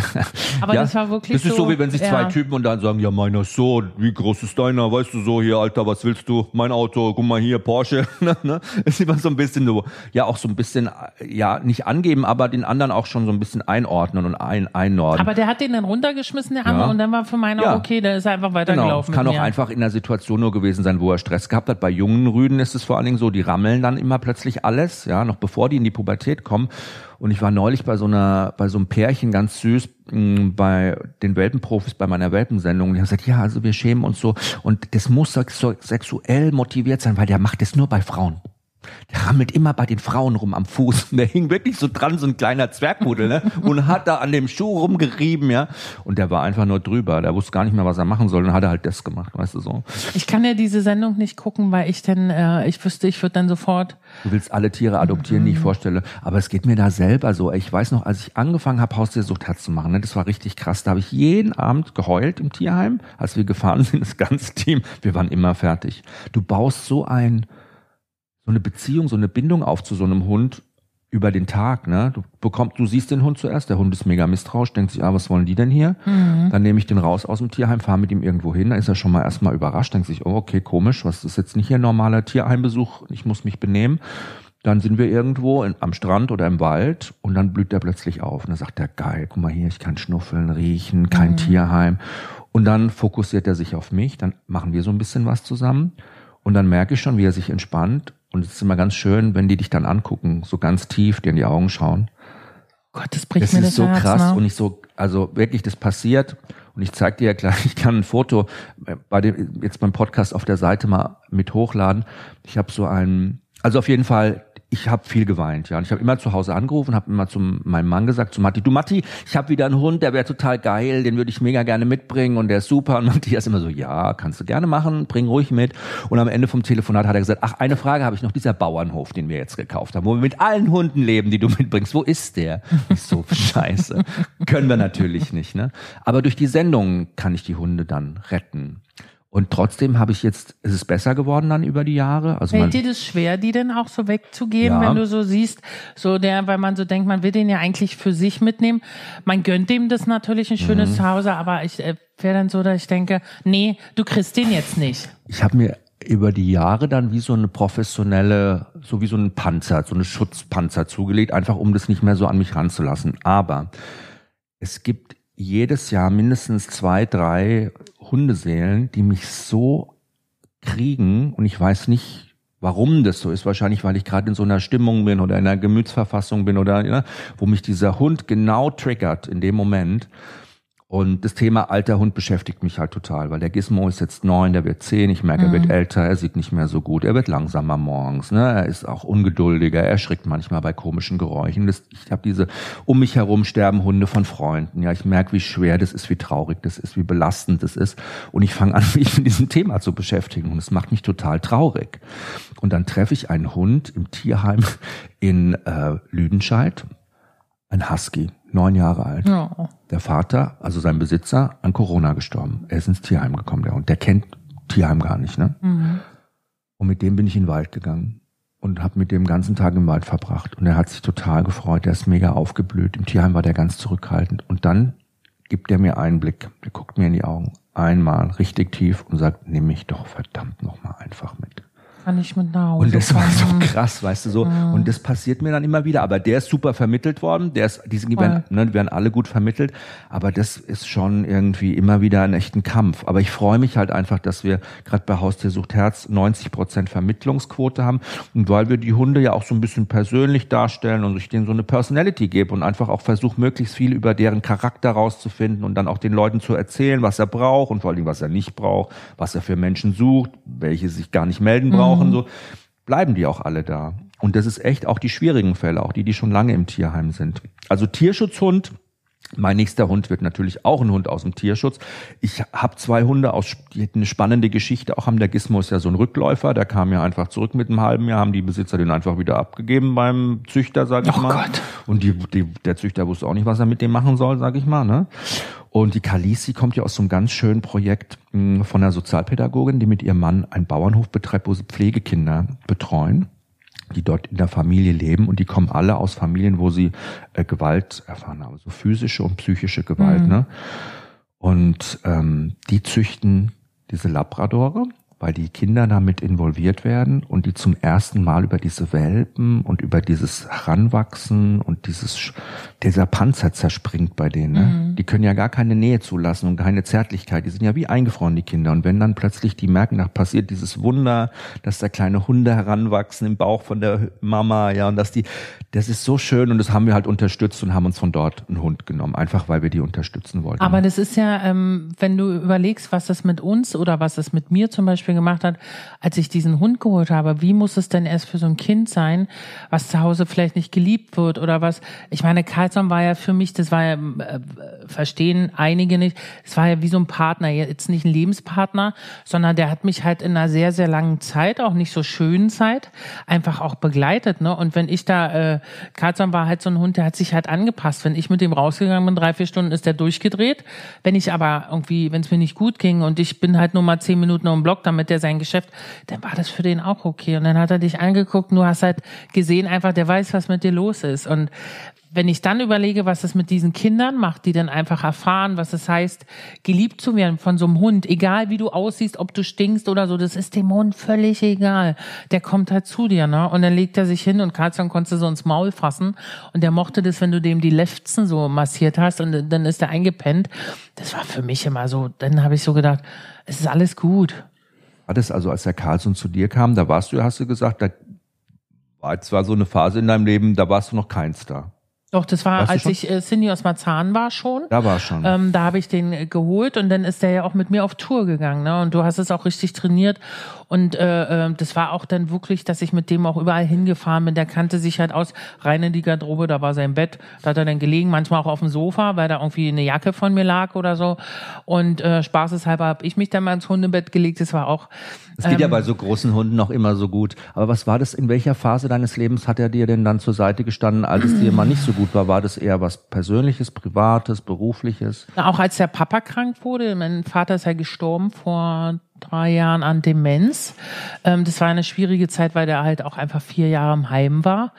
Aber ja? das war wirklich Das ist so, wie wenn sich ja. zwei Typen und dann sagen, ja, meiner ist so, wie groß ist deiner, weißt du so, hier, Alter, was willst du? Mein Auto, guck mal hier, Porsche, ne? ne? Ist immer so ein bisschen so, ja, auch so ein bisschen, ja, nicht angeben, aber den anderen auch schon so ein bisschen einordnen und ein, einordnen. Aber der hat den dann runtergeschmissen, der andere, ja. und dann war für meiner okay, der ist einfach weitergelaufen. Genau. Kann auch einfach in der Situation nur gewesen sein, wo er Stress gehabt hat. Bei jungen Rüden ist es vor allen Dingen so, die rammeln dann immer plötzlich alles, ja, noch bevor die in die Pubertät kommen. Und ich war neulich bei so einer, bei so einem Pärchen ganz süß, mm, bei den Welpenprofis bei meiner Welpensendung. Und die haben gesagt, ja, also wir schämen uns so. Und das muss sexuell motiviert sein, weil der macht es nur bei Frauen. Der rammelt immer bei den Frauen rum am Fuß. Und der hing wirklich so dran, so ein kleiner Zwergpudel, ne? Und hat da an dem Schuh rumgerieben, ja. Und der war einfach nur drüber. Der wusste gar nicht mehr, was er machen soll. Und hat er halt das gemacht, weißt du so. Ich kann ja diese Sendung nicht gucken, weil ich denn, äh, ich wüsste, ich würde dann sofort. Du willst alle Tiere adoptieren, mhm. die ich vorstelle. Aber es geht mir da selber so. Ich weiß noch, als ich angefangen habe, Haustiersucht zu machen, ne? das war richtig krass. Da habe ich jeden Abend geheult im Tierheim, als wir gefahren sind, das ganze Team. Wir waren immer fertig. Du baust so ein so eine Beziehung, so eine Bindung auf zu so einem Hund über den Tag, ne? Du bekommst, du siehst den Hund zuerst, der Hund ist mega misstrauisch, denkt sich, ah, was wollen die denn hier? Mhm. Dann nehme ich den raus aus dem Tierheim, fahre mit ihm irgendwo hin, dann ist er schon mal erstmal überrascht, denkt sich, oh, okay, komisch, was ist jetzt nicht hier ein normaler Tierheimbesuch, ich muss mich benehmen. Dann sind wir irgendwo in, am Strand oder im Wald und dann blüht er plötzlich auf. Und dann sagt er, geil, guck mal hier, ich kann schnuffeln, riechen, kein mhm. Tierheim. Und dann fokussiert er sich auf mich, dann machen wir so ein bisschen was zusammen. Und dann merke ich schon, wie er sich entspannt und es ist immer ganz schön, wenn die dich dann angucken, so ganz tief dir in die Augen schauen. Gott, das bricht das mir das ist so Herz, krass ne? und ich so, also wirklich, das passiert. Und ich zeig dir ja gleich, ich kann ein Foto bei dem, jetzt beim Podcast auf der Seite mal mit hochladen. Ich habe so ein, also auf jeden Fall ich habe viel geweint, ja. Und ich habe immer zu Hause angerufen, habe immer zu meinem Mann gesagt, zu Matti, du Matti, ich habe wieder einen Hund, der wäre total geil, den würde ich mega gerne mitbringen und der ist super. Und Matti ist immer so, ja, kannst du gerne machen, bring ruhig mit. Und am Ende vom Telefonat hat er gesagt, ach, eine Frage habe ich noch, dieser Bauernhof, den wir jetzt gekauft haben, wo wir mit allen Hunden leben, die du mitbringst, wo ist der? Ich so, scheiße. Können wir natürlich nicht, ne? Aber durch die Sendung kann ich die Hunde dann retten. Und trotzdem habe ich jetzt, ist es besser geworden dann über die Jahre. Also Fällt dir das schwer, die denn auch so wegzugeben, ja. wenn du so siehst, so der, weil man so denkt, man will den ja eigentlich für sich mitnehmen. Man gönnt dem das natürlich ein schönes mhm. Zuhause, aber ich äh, wäre dann so, dass ich denke, nee, du kriegst den jetzt nicht. Ich habe mir über die Jahre dann wie so eine professionelle, so wie so ein Panzer, so eine Schutzpanzer zugelegt, einfach um das nicht mehr so an mich ranzulassen. Aber es gibt jedes Jahr mindestens zwei, drei Hundeseelen, die mich so kriegen und ich weiß nicht, warum das so ist. Wahrscheinlich, weil ich gerade in so einer Stimmung bin oder in einer Gemütsverfassung bin oder ja, wo mich dieser Hund genau triggert in dem Moment. Und das Thema alter Hund beschäftigt mich halt total, weil der Gizmo ist jetzt neun, der wird zehn, ich merke, er wird mhm. älter, er sieht nicht mehr so gut, er wird langsamer morgens, ne? er ist auch ungeduldiger, er erschrickt manchmal bei komischen Geräuschen. Das, ich habe diese, um mich herum sterben Hunde von Freunden. Ja, ich merke, wie schwer das ist, wie traurig das ist, wie belastend das ist. Und ich fange an, mich mit diesem Thema zu beschäftigen und es macht mich total traurig. Und dann treffe ich einen Hund im Tierheim in äh, Lüdenscheid, ein Husky, neun Jahre alt. Ja. Der Vater, also sein Besitzer, an Corona gestorben. Er ist ins Tierheim gekommen, der Hund. Der kennt Tierheim gar nicht, ne? Mhm. Und mit dem bin ich in den Wald gegangen und habe mit dem ganzen Tag im Wald verbracht. Und er hat sich total gefreut. Der ist mega aufgeblüht. Im Tierheim war der ganz zurückhaltend. Und dann gibt er mir einen Blick. Der guckt mir in die Augen. Einmal richtig tief und sagt, nimm mich doch verdammt nochmal einfach mit kann ich mit nach Hause Und das war so krass, weißt du so. Mhm. Und das passiert mir dann immer wieder. Aber der ist super vermittelt worden. Der ist, die, sind, die, werden, ne, die werden alle gut vermittelt. Aber das ist schon irgendwie immer wieder ein echten Kampf. Aber ich freue mich halt einfach, dass wir gerade bei Haustier sucht Herz 90 Prozent Vermittlungsquote haben. Und weil wir die Hunde ja auch so ein bisschen persönlich darstellen und ich denen so eine Personality gebe und einfach auch versuche, möglichst viel über deren Charakter rauszufinden und dann auch den Leuten zu erzählen, was er braucht und vor allem, was er nicht braucht, was er für Menschen sucht, welche sich gar nicht melden brauchen. Mhm brauchen, mhm. so, bleiben die auch alle da. Und das ist echt auch die schwierigen Fälle, auch die, die schon lange im Tierheim sind. Also Tierschutzhund, mein nächster Hund wird natürlich auch ein Hund aus dem Tierschutz. Ich habe zwei Hunde aus, die hätten eine spannende Geschichte auch haben. Der Gizmo ist ja so ein Rückläufer, der kam ja einfach zurück mit einem halben Jahr, haben die Besitzer den einfach wieder abgegeben beim Züchter, sag ich oh mal. Gott. Und die, die, der Züchter wusste auch nicht, was er mit dem machen soll, sag ich mal. Ne? Und die Kalisi kommt ja aus so einem ganz schönen Projekt hm, von einer Sozialpädagogin, die mit ihrem Mann einen Bauernhof betreibt, wo sie Pflegekinder betreuen die dort in der Familie leben und die kommen alle aus Familien, wo sie äh, Gewalt erfahren haben, so physische und psychische Gewalt. Mhm. Ne? Und ähm, die züchten diese Labradore weil die Kinder damit involviert werden und die zum ersten Mal über diese Welpen und über dieses Heranwachsen und dieses, dieser Panzer zerspringt bei denen. Ne? Mhm. Die können ja gar keine Nähe zulassen und keine Zärtlichkeit. Die sind ja wie eingefroren, die Kinder. Und wenn dann plötzlich die merken, da passiert dieses Wunder, dass da kleine Hunde heranwachsen im Bauch von der Mama, ja, und dass die, das ist so schön und das haben wir halt unterstützt und haben uns von dort einen Hund genommen, einfach weil wir die unterstützen wollten. Aber das ist ja, ähm, wenn du überlegst, was das mit uns oder was das mit mir zum Beispiel gemacht hat, als ich diesen Hund geholt habe. Wie muss es denn erst für so ein Kind sein, was zu Hause vielleicht nicht geliebt wird oder was? Ich meine, Carlson war ja für mich, das war ja, äh, verstehen einige nicht, es war ja wie so ein Partner, jetzt nicht ein Lebenspartner, sondern der hat mich halt in einer sehr, sehr langen Zeit, auch nicht so schönen Zeit, einfach auch begleitet. Ne? Und wenn ich da, äh, Carlson war halt so ein Hund, der hat sich halt angepasst. Wenn ich mit dem rausgegangen bin, drei, vier Stunden, ist der durchgedreht. Wenn ich aber irgendwie, wenn es mir nicht gut ging und ich bin halt nur mal zehn Minuten um Block, damit der sein Geschäft, dann war das für den auch okay. Und dann hat er dich angeguckt, du hast halt gesehen einfach, der weiß, was mit dir los ist. Und wenn ich dann überlege, was es mit diesen Kindern macht, die dann einfach erfahren, was es heißt, geliebt zu werden von so einem Hund, egal wie du aussiehst, ob du stinkst oder so, das ist dem Hund völlig egal. Der kommt halt zu dir, ne? Und dann legt er sich hin und Karlsson konnte so ins Maul fassen und der mochte das, wenn du dem die Lefzen so massiert hast und dann ist er eingepennt. Das war für mich immer so, dann habe ich so gedacht, es ist alles gut. War das also, als der Carlson zu dir kam, da warst du, hast du gesagt, da war zwar so eine Phase in deinem Leben, da warst du noch kein Star. Doch, das war, weißt als ich äh, Cindy aus Marzahn war schon. Da war schon. Ähm, da habe ich den äh, geholt und dann ist der ja auch mit mir auf Tour gegangen. Ne? Und du hast es auch richtig trainiert. Und äh, äh, das war auch dann wirklich, dass ich mit dem auch überall hingefahren bin. Der kannte sich halt aus, rein in die Garderobe, da war sein Bett, da hat er dann gelegen, manchmal auch auf dem Sofa, weil da irgendwie eine Jacke von mir lag oder so. Und äh, spaßeshalber habe ich mich dann mal ins Hundebett gelegt. Das war auch. Es geht ähm, ja bei so großen Hunden noch immer so gut. Aber was war das, in welcher Phase deines Lebens hat er dir denn dann zur Seite gestanden, als es dir mal nicht so gut gut war? War das eher was Persönliches, Privates, Berufliches? Na, auch als der Papa krank wurde, mein Vater ist ja gestorben vor drei Jahren an Demenz. Ähm, das war eine schwierige Zeit, weil der halt auch einfach vier Jahre im Heim war.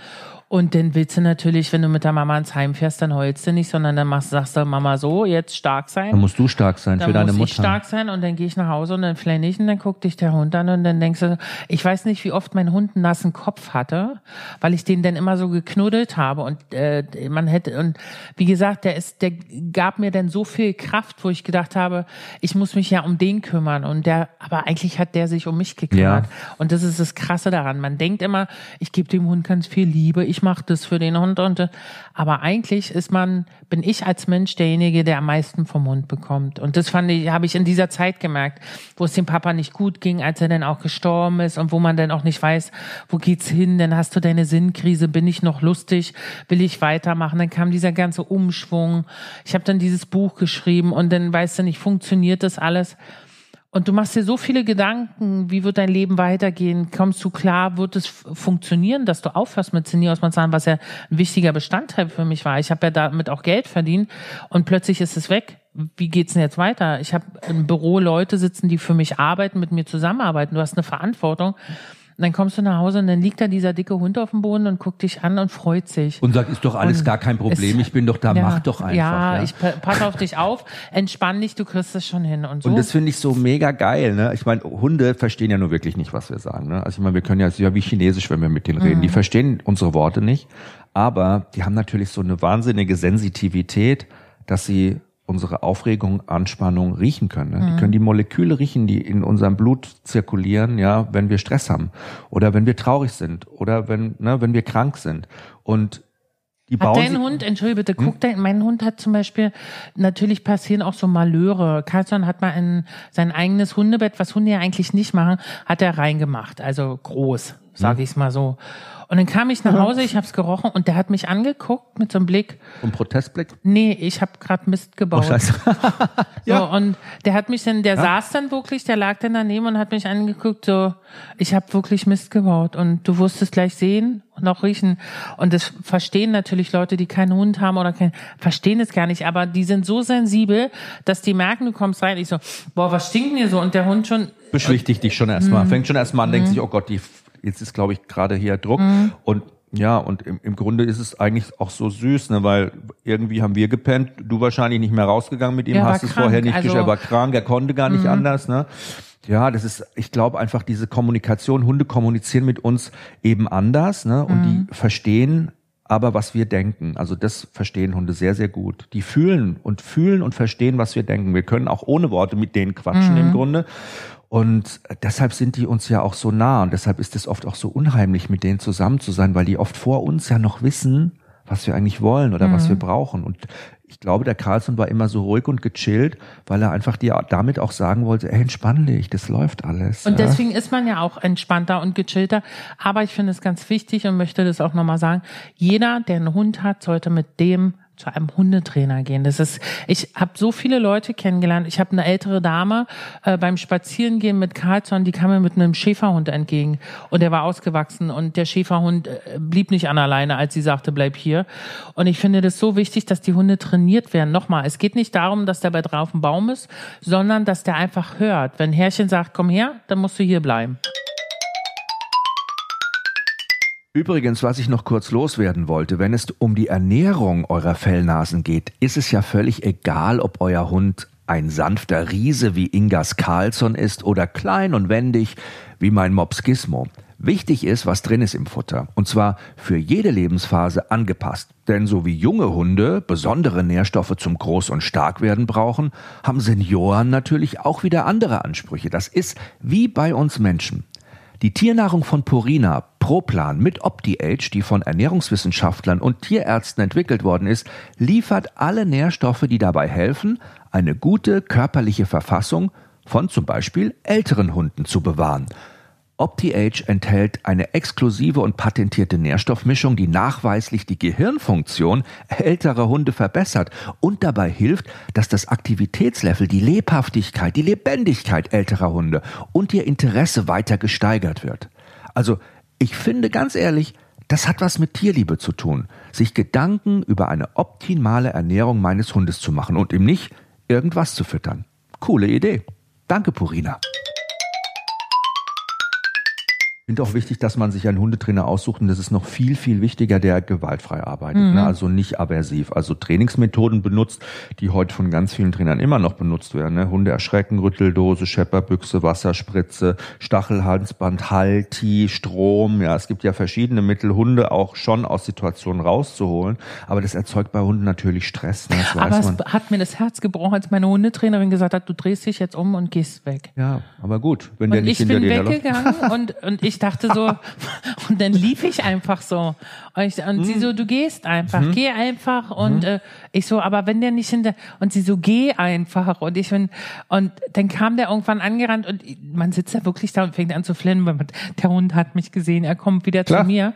Und dann willst du natürlich, wenn du mit der Mama ins Heim fährst, dann heulst du nicht, sondern dann machst, sagst du Mama so, jetzt stark sein. Dann musst du stark sein dann für deine Mutter. Dann muss ich stark sein und dann gehe ich nach Hause und dann flenne ich und dann guckt dich der Hund an und dann denkst du, ich weiß nicht, wie oft mein Hund einen nassen Kopf hatte, weil ich den dann immer so geknuddelt habe und äh, man hätte und wie gesagt, der ist, der gab mir dann so viel Kraft, wo ich gedacht habe, ich muss mich ja um den kümmern und der, aber eigentlich hat der sich um mich gekümmert ja. und das ist das Krasse daran. Man denkt immer, ich gebe dem Hund ganz viel Liebe, ich mache das für den Hund und aber eigentlich ist man, bin ich als Mensch derjenige, der am meisten vom Hund bekommt. Und das fand ich, habe ich in dieser Zeit gemerkt, wo es dem Papa nicht gut ging, als er dann auch gestorben ist und wo man dann auch nicht weiß, wo geht's hin, dann hast du deine Sinnkrise, bin ich noch lustig, will ich weitermachen, dann kam dieser ganze Umschwung. Ich habe dann dieses Buch geschrieben und dann weißt du nicht, funktioniert das alles? Und du machst dir so viele Gedanken, wie wird dein Leben weitergehen? Kommst du klar, wird es funktionieren, dass du aufhörst mit Zinni aus Marzahn, was ja ein wichtiger Bestandteil für mich war. Ich habe ja damit auch Geld verdient und plötzlich ist es weg. Wie geht's denn jetzt weiter? Ich habe im Büro Leute sitzen, die für mich arbeiten, mit mir zusammenarbeiten. Du hast eine Verantwortung. Und dann kommst du nach Hause und dann liegt da dieser dicke Hund auf dem Boden und guckt dich an und freut sich. Und sagt, ist doch alles Und gar kein Problem, es- ich bin doch da, Ja, mach doch einfach. Ja, ich pa- pass auf dich auf, entspann dich, du kriegst es schon hin und so. Und das finde ich so mega geil. Ne? Ich meine, Hunde verstehen ja nur wirklich nicht, was wir sagen. Ne? Also ich meine, wir können ja, es ist ja wie Chinesisch, wenn wir mit denen Mhm. reden. Die verstehen unsere Worte nicht, aber die haben natürlich so eine wahnsinnige Sensitivität, dass sie unsere Aufregung, Anspannung riechen können. Ne? Mhm. Die können die Moleküle riechen, die in unserem Blut zirkulieren, ja, wenn wir Stress haben oder wenn wir traurig sind oder wenn, ne, wenn wir krank sind. Und die Hat dein Hund, entschuldige bitte, Hm? guck dein, mein Hund hat zum Beispiel, natürlich passieren auch so Malheure. Carlson hat mal in sein eigenes Hundebett, was Hunde ja eigentlich nicht machen, hat er reingemacht. Also groß, sage Hm? ich mal so. Und dann kam ich nach Hause, ich habe es gerochen und der hat mich angeguckt mit so einem Blick, und Protestblick. nee, ich habe gerade Mist Oh, gebaut. scheiße. So, und der hat mich dann, der saß dann wirklich, der lag dann daneben und hat mich angeguckt, so, ich habe wirklich Mist gebaut und du wusstest gleich sehen und auch riechen. Und das verstehen natürlich Leute, die keinen Hund haben oder kein, verstehen es gar nicht, aber die sind so sensibel, dass die merken, du kommst rein, ich so, boah, was stinkt hier so? Und der Hund schon, beschwichtigt dich schon erstmal. Fängt schon erstmal an, denkt sich, oh Gott, die, jetzt ist, glaube ich, gerade hier Druck. Mhm. Und ja, und im, im Grunde ist es eigentlich auch so süß, ne, weil irgendwie haben wir gepennt, du wahrscheinlich nicht mehr rausgegangen mit ihm, hast es krank, vorher nicht also- geschafft, er war krank, er konnte gar nicht anders, ne? Ja, das ist, ich glaube einfach diese Kommunikation, Hunde kommunizieren mit uns eben anders, ne? Und die verstehen aber, was wir denken. Also das verstehen Hunde sehr, sehr gut. Die fühlen und fühlen und verstehen, was wir denken. Wir können auch ohne Worte mit denen quatschen im Grunde. Und deshalb sind die uns ja auch so nah und deshalb ist es oft auch so unheimlich, mit denen zusammen zu sein, weil die oft vor uns ja noch wissen, was wir eigentlich wollen oder was wir brauchen. Und ich glaube, der Carlson war immer so ruhig und gechillt, weil er einfach dir damit auch sagen wollte, ey, entspann dich, das läuft alles. Und ja. deswegen ist man ja auch entspannter und gechillter. Aber ich finde es ganz wichtig und möchte das auch nochmal sagen. Jeder, der einen Hund hat, sollte mit dem zu einem Hundetrainer gehen. Das ist, ich habe so viele Leute kennengelernt. Ich habe eine ältere Dame äh, beim Spazierengehen mit Carlson, die kam mir mit einem Schäferhund entgegen und der war ausgewachsen und der Schäferhund äh, blieb nicht an alleine, als sie sagte, bleib hier. Und ich finde das so wichtig, dass die Hunde trainiert werden. Nochmal, es geht nicht darum, dass der bei drauf im Baum ist, sondern dass der einfach hört. Wenn Herrchen sagt, komm her, dann musst du hier bleiben. Übrigens, was ich noch kurz loswerden wollte, wenn es um die Ernährung eurer Fellnasen geht, ist es ja völlig egal, ob euer Hund ein sanfter Riese wie Ingas Carlsson ist oder klein und wendig wie mein Mops Gizmo. Wichtig ist, was drin ist im Futter. Und zwar für jede Lebensphase angepasst. Denn so wie junge Hunde besondere Nährstoffe zum Groß- und Starkwerden brauchen, haben Senioren natürlich auch wieder andere Ansprüche. Das ist wie bei uns Menschen. Die Tiernahrung von Purina Proplan mit OptiAge, die von Ernährungswissenschaftlern und Tierärzten entwickelt worden ist, liefert alle Nährstoffe, die dabei helfen, eine gute körperliche Verfassung von zum Beispiel älteren Hunden zu bewahren. OptiAge enthält eine exklusive und patentierte Nährstoffmischung, die nachweislich die Gehirnfunktion älterer Hunde verbessert und dabei hilft, dass das Aktivitätslevel, die Lebhaftigkeit, die Lebendigkeit älterer Hunde und ihr Interesse weiter gesteigert wird. Also, ich finde ganz ehrlich, das hat was mit Tierliebe zu tun, sich Gedanken über eine optimale Ernährung meines Hundes zu machen und ihm nicht irgendwas zu füttern. Coole Idee. Danke, Purina. Ich finde auch wichtig, dass man sich einen Hundetrainer aussucht und das ist noch viel, viel wichtiger, der gewaltfrei arbeitet, ne? also nicht aversiv. Also Trainingsmethoden benutzt, die heute von ganz vielen Trainern immer noch benutzt werden. Ne? Hunde erschrecken, Rütteldose, Schepperbüchse, Wasserspritze, Stachelhalsband, Halti, Strom. Ja, es gibt ja verschiedene Mittel, Hunde auch schon aus Situationen rauszuholen. Aber das erzeugt bei Hunden natürlich Stress. Ne? Das Aber es man. hat mir das Herz gebrochen, als meine Hundetrainerin gesagt hat, du drehst dich jetzt um und gehst weg. Ja, aber gut, wenn der Und nicht ich hinter bin dir weggegangen und, und ich dachte so, und dann lief ich einfach so. Und, ich, und Mhm. sie so, du gehst einfach, geh einfach. Und äh, ich so, aber wenn der nicht hinter, und sie so, geh einfach. Und ich bin, und dann kam der irgendwann angerannt und man sitzt ja wirklich da und fängt an zu flennen, weil der Hund hat mich gesehen, er kommt wieder Klar. zu mir.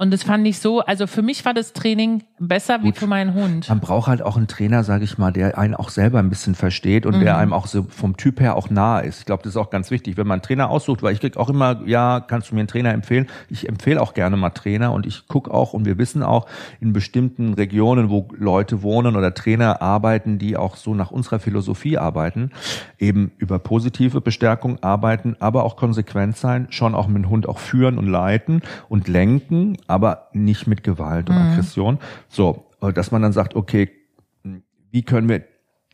Und das fand ich so, also für mich war das Training besser wie für meinen Hund. Man braucht halt auch einen Trainer, sage ich mal, der einen auch selber ein bisschen versteht und mhm. der einem auch so vom Typ her auch nah ist. Ich glaube, das ist auch ganz wichtig, wenn man einen Trainer aussucht, weil ich krieg auch immer, ja, kannst du mir einen Trainer empfehlen? Ich empfehle auch gerne mal Trainer und ich gucke auch und wir wissen auch in bestimmten Regionen, wo Leute wohnen oder Trainer arbeiten, die auch so nach unserer Philosophie arbeiten, eben über positive Bestärkung arbeiten, aber auch konsequent sein, schon auch mit dem Hund auch führen und leiten und lenken, aber nicht mit Gewalt und mhm. Aggression. So, äh, dass man dann sagt, okay, wie können wir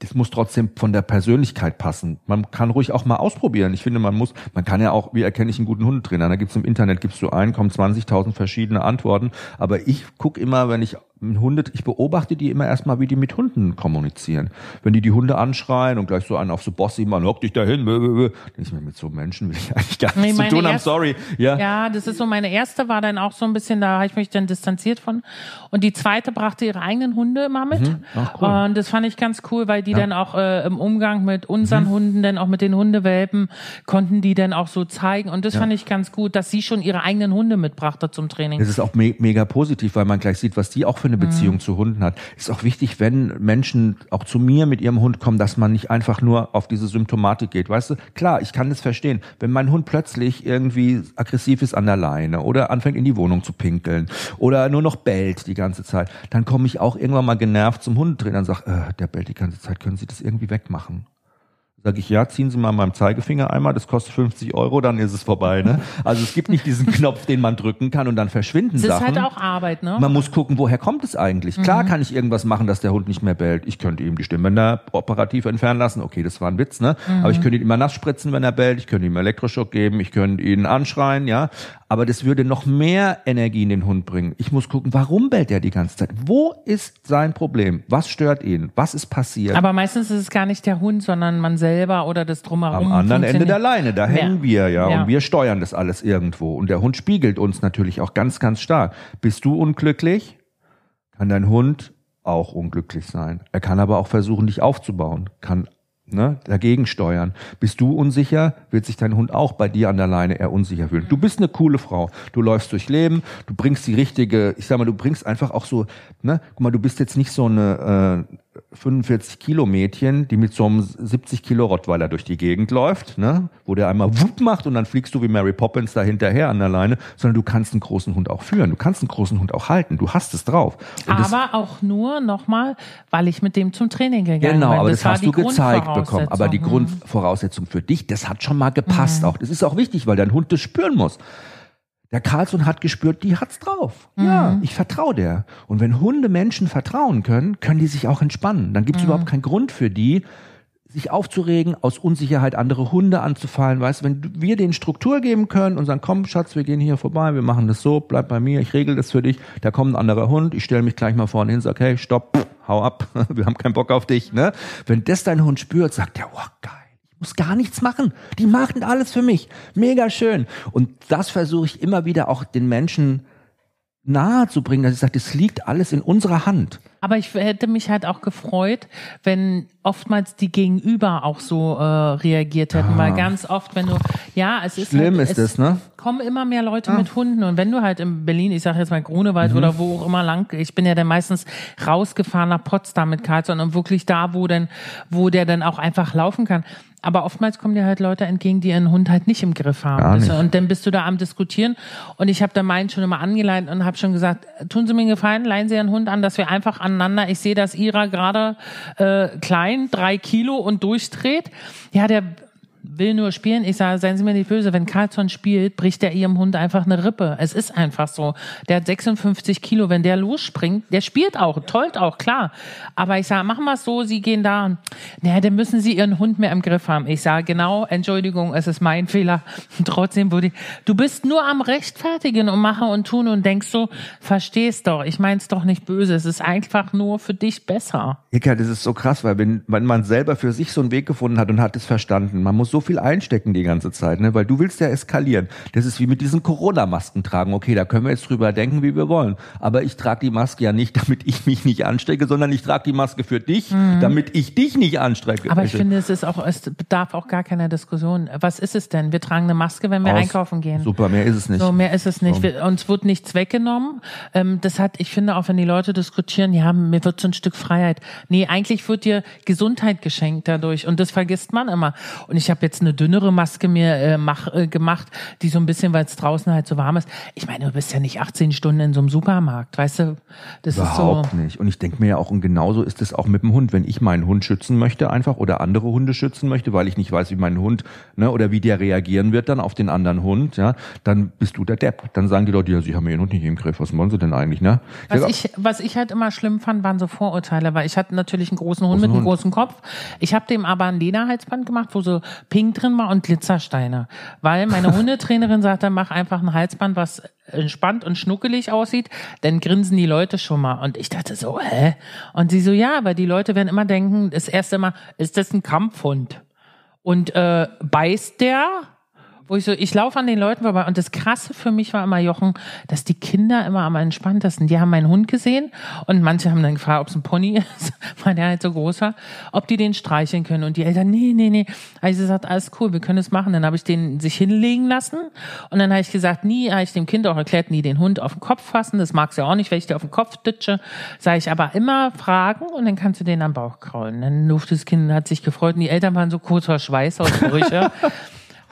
das muss trotzdem von der Persönlichkeit passen. Man kann ruhig auch mal ausprobieren. Ich finde, man muss, man kann ja auch, wie erkenne ich einen guten Hundetrainer? Da gibt's im Internet, gibst du ein, kommen 20.000 verschiedene Antworten. Aber ich gucke immer, wenn ich Hunde, ich beobachte die immer erstmal, wie die mit Hunden kommunizieren. Wenn die die Hunde anschreien und gleich so einen auf so Bossy, man hock dich dahin, ich mir, mit so Menschen will ich eigentlich gar nichts nee, zu tun haben, sorry. Ja. ja, das ist so, meine erste war dann auch so ein bisschen, da habe ich mich dann distanziert von. Und die zweite brachte ihre eigenen Hunde immer mit. Mhm. Ach, cool. Und das fand ich ganz cool, weil die ja. dann auch äh, im Umgang mit unseren mhm. Hunden, dann auch mit den Hundewelpen, konnten die dann auch so zeigen. Und das ja. fand ich ganz gut, dass sie schon ihre eigenen Hunde mitbrachte zum Training. Das ist auch me mega positiv, weil man gleich sieht, was die auch für eine Beziehung mhm. zu Hunden hat. Ist auch wichtig, wenn Menschen auch zu mir mit ihrem Hund kommen, dass man nicht einfach nur auf diese Symptomatik geht. Weißt du, klar, ich kann das verstehen. Wenn mein Hund plötzlich irgendwie aggressiv ist an der Leine oder anfängt in die Wohnung zu pinkeln oder nur noch bellt die ganze Zeit, dann komme ich auch irgendwann mal genervt zum Hundetrainer und sage, äh, der bellt die ganze Zeit, können Sie das irgendwie wegmachen? Sage ich, ja, ziehen Sie mal meinem Zeigefinger einmal, das kostet 50 Euro, dann ist es vorbei. Ne? Also es gibt nicht diesen Knopf, den man drücken kann und dann verschwinden das Sachen. Das ist halt auch Arbeit, ne? Man muss gucken, woher kommt es eigentlich. Mhm. Klar kann ich irgendwas machen, dass der Hund nicht mehr bellt. Ich könnte ihm die Stimmbänder operativ entfernen lassen. Okay, das war ein Witz, ne? Mhm. Aber ich könnte ihn immer nass spritzen, wenn er bellt. Ich könnte ihm Elektroschock geben. Ich könnte ihn anschreien, ja. Aber das würde noch mehr Energie in den Hund bringen. Ich muss gucken, warum bellt er die ganze Zeit? Wo ist sein Problem? Was stört ihn? Was ist passiert? Aber meistens ist es gar nicht der Hund, sondern man selber oder das drumherum. Am anderen Ende der Leine, da hängen ja. wir ja, ja und wir steuern das alles irgendwo. Und der Hund spiegelt uns natürlich auch ganz, ganz stark. Bist du unglücklich? Kann dein Hund auch unglücklich sein. Er kann aber auch versuchen, dich aufzubauen, kann ne, dagegen steuern. Bist du unsicher, wird sich dein Hund auch bei dir an der Leine eher unsicher fühlen. Du bist eine coole Frau. Du läufst durch Leben, du bringst die richtige, ich sag mal, du bringst einfach auch so, ne, guck mal, du bist jetzt nicht so eine äh, 45 Kilo Mädchen, die mit so einem 70 Kilo Rottweiler durch die Gegend läuft, ne, wo der einmal wupp macht und dann fliegst du wie Mary Poppins da hinterher an der Leine, sondern du kannst einen großen Hund auch führen, du kannst einen großen Hund auch halten, du hast es drauf. Und aber auch nur nochmal, weil ich mit dem zum Training gegangen genau, bin. Genau, aber das, das hast du gezeigt bekommen. Aber die. Grundvoraussetzung für dich, das hat schon mal gepasst mhm. auch. Das ist auch wichtig, weil dein Hund das spüren muss. Der Carlson hat gespürt, die hat's drauf. Mhm. Ja, ich vertraue der. Und wenn Hunde Menschen vertrauen können, können die sich auch entspannen. Dann gibt's mhm. überhaupt keinen Grund für die, sich aufzuregen, aus Unsicherheit andere Hunde anzufallen. Weißt, du, wenn wir denen Struktur geben können und sagen, komm, Schatz, wir gehen hier vorbei, wir machen das so, bleib bei mir, ich regel das für dich. Da kommt ein anderer Hund, ich stelle mich gleich mal vorne hin, sag, hey, stopp, hau ab, wir haben keinen Bock auf dich. Ne? Wenn das dein Hund spürt, sagt der, wow, geil muss gar nichts machen. Die machen alles für mich. Mega schön. Und das versuche ich immer wieder auch den Menschen nahe zu bringen, dass ich sage, das liegt alles in unserer Hand. Aber ich hätte mich halt auch gefreut, wenn oftmals die Gegenüber auch so äh, reagiert hätten, ah. weil ganz oft, wenn du, ja, es ist schlimm halt, ist es, ne? Kommen immer mehr Leute ah. mit Hunden und wenn du halt in Berlin, ich sage jetzt mal Grunewald mhm. oder wo auch immer lang, ich bin ja dann meistens rausgefahren nach Potsdam mit Karlsson und wirklich da, wo denn, wo der dann auch einfach laufen kann. Aber oftmals kommen dir halt Leute entgegen, die ihren Hund halt nicht im Griff haben. Und dann bist du da am Diskutieren. Und ich habe da meinen schon immer angeleitet und habe schon gesagt, tun Sie mir einen Gefallen, leihen Sie Ihren Hund an, dass wir einfach aneinander, ich sehe, dass Ira gerade äh, klein, drei Kilo und durchdreht. Ja, der will nur spielen. Ich sage, seien Sie mir nicht böse, wenn Carlson spielt, bricht er ihrem Hund einfach eine Rippe. Es ist einfach so. Der hat 56 Kilo. Wenn der losspringt, der spielt auch, tollt auch, klar. Aber ich sage, machen wir es so, Sie gehen da. Naja, dann müssen Sie Ihren Hund mehr im Griff haben. Ich sage, genau, Entschuldigung, es ist mein Fehler. Trotzdem wurde ich, du bist nur am Rechtfertigen und machen und tun und denkst so, verstehst doch, ich mein's doch nicht böse. Es ist einfach nur für dich besser. Ja, das ist so krass, weil wenn, wenn man selber für sich so einen Weg gefunden hat und hat es verstanden, man muss so viel einstecken die ganze Zeit, ne? Weil du willst ja eskalieren. Das ist wie mit diesen Corona-Masken tragen. Okay, da können wir jetzt drüber denken, wie wir wollen. Aber ich trage die Maske ja nicht, damit ich mich nicht anstecke, sondern ich trage die Maske für dich, mhm. damit ich dich nicht anstrecke. Aber ich finde, es ist auch, es bedarf auch gar keiner Diskussion. Was ist es denn? Wir tragen eine Maske, wenn wir Aus. einkaufen gehen. Super, mehr ist es nicht. So, mehr ist es nicht. Wir, uns wird nichts weggenommen. Ähm, das hat, ich finde auch, wenn die Leute diskutieren, ja, mir wird so ein Stück Freiheit. Nee, eigentlich wird dir Gesundheit geschenkt dadurch. Und das vergisst man immer. Und ich habe jetzt eine dünnere Maske mir äh, mach, äh, gemacht, die so ein bisschen, weil es draußen halt so warm ist. Ich meine, du bist ja nicht 18 Stunden in so einem Supermarkt, weißt du? Das Überhaupt ist so. nicht. Und ich denke mir ja auch, und genauso ist es auch mit dem Hund. Wenn ich meinen Hund schützen möchte einfach oder andere Hunde schützen möchte, weil ich nicht weiß, wie mein Hund, ne, oder wie der reagieren wird dann auf den anderen Hund, ja, dann bist du der Depp. Dann sagen die Leute, ja, sie haben ihren Hund nicht im Griff. Was wollen sie denn eigentlich, ne? Ich was ich, was ich halt immer schlimm fand, waren so Vorurteile, weil ich hatte natürlich einen großen Hund großen mit einem großen Kopf. Ich habe dem aber ein Lederhalsband gemacht, wo so pink drin war und Glitzersteine. Weil meine Hundetrainerin sagte, mach einfach ein Halsband, was entspannt und schnuckelig aussieht, dann grinsen die Leute schon mal. Und ich dachte so, hä? Und sie so, ja, weil die Leute werden immer denken, das erste Mal, ist das ein Kampfhund? Und äh, beißt der? Wo ich so, ich laufe an den Leuten vorbei und das Krasse für mich war immer, Jochen, dass die Kinder immer am entspanntesten, die haben meinen Hund gesehen und manche haben dann gefragt, ob es ein Pony ist, weil der halt so groß war, ob die den streicheln können und die Eltern, nee, nee, nee. Also gesagt, alles cool, wir können es machen. Dann habe ich den sich hinlegen lassen und dann habe ich gesagt, nie, habe ich dem Kind auch erklärt, nie den Hund auf den Kopf fassen, das magst du ja auch nicht, wenn ich dir auf den Kopf ditsche, sage ich aber immer fragen und dann kannst du den am Bauch kraulen. Dann durfte das Kind, hat sich gefreut und die Eltern waren so kurz vor Schweißausbrüche.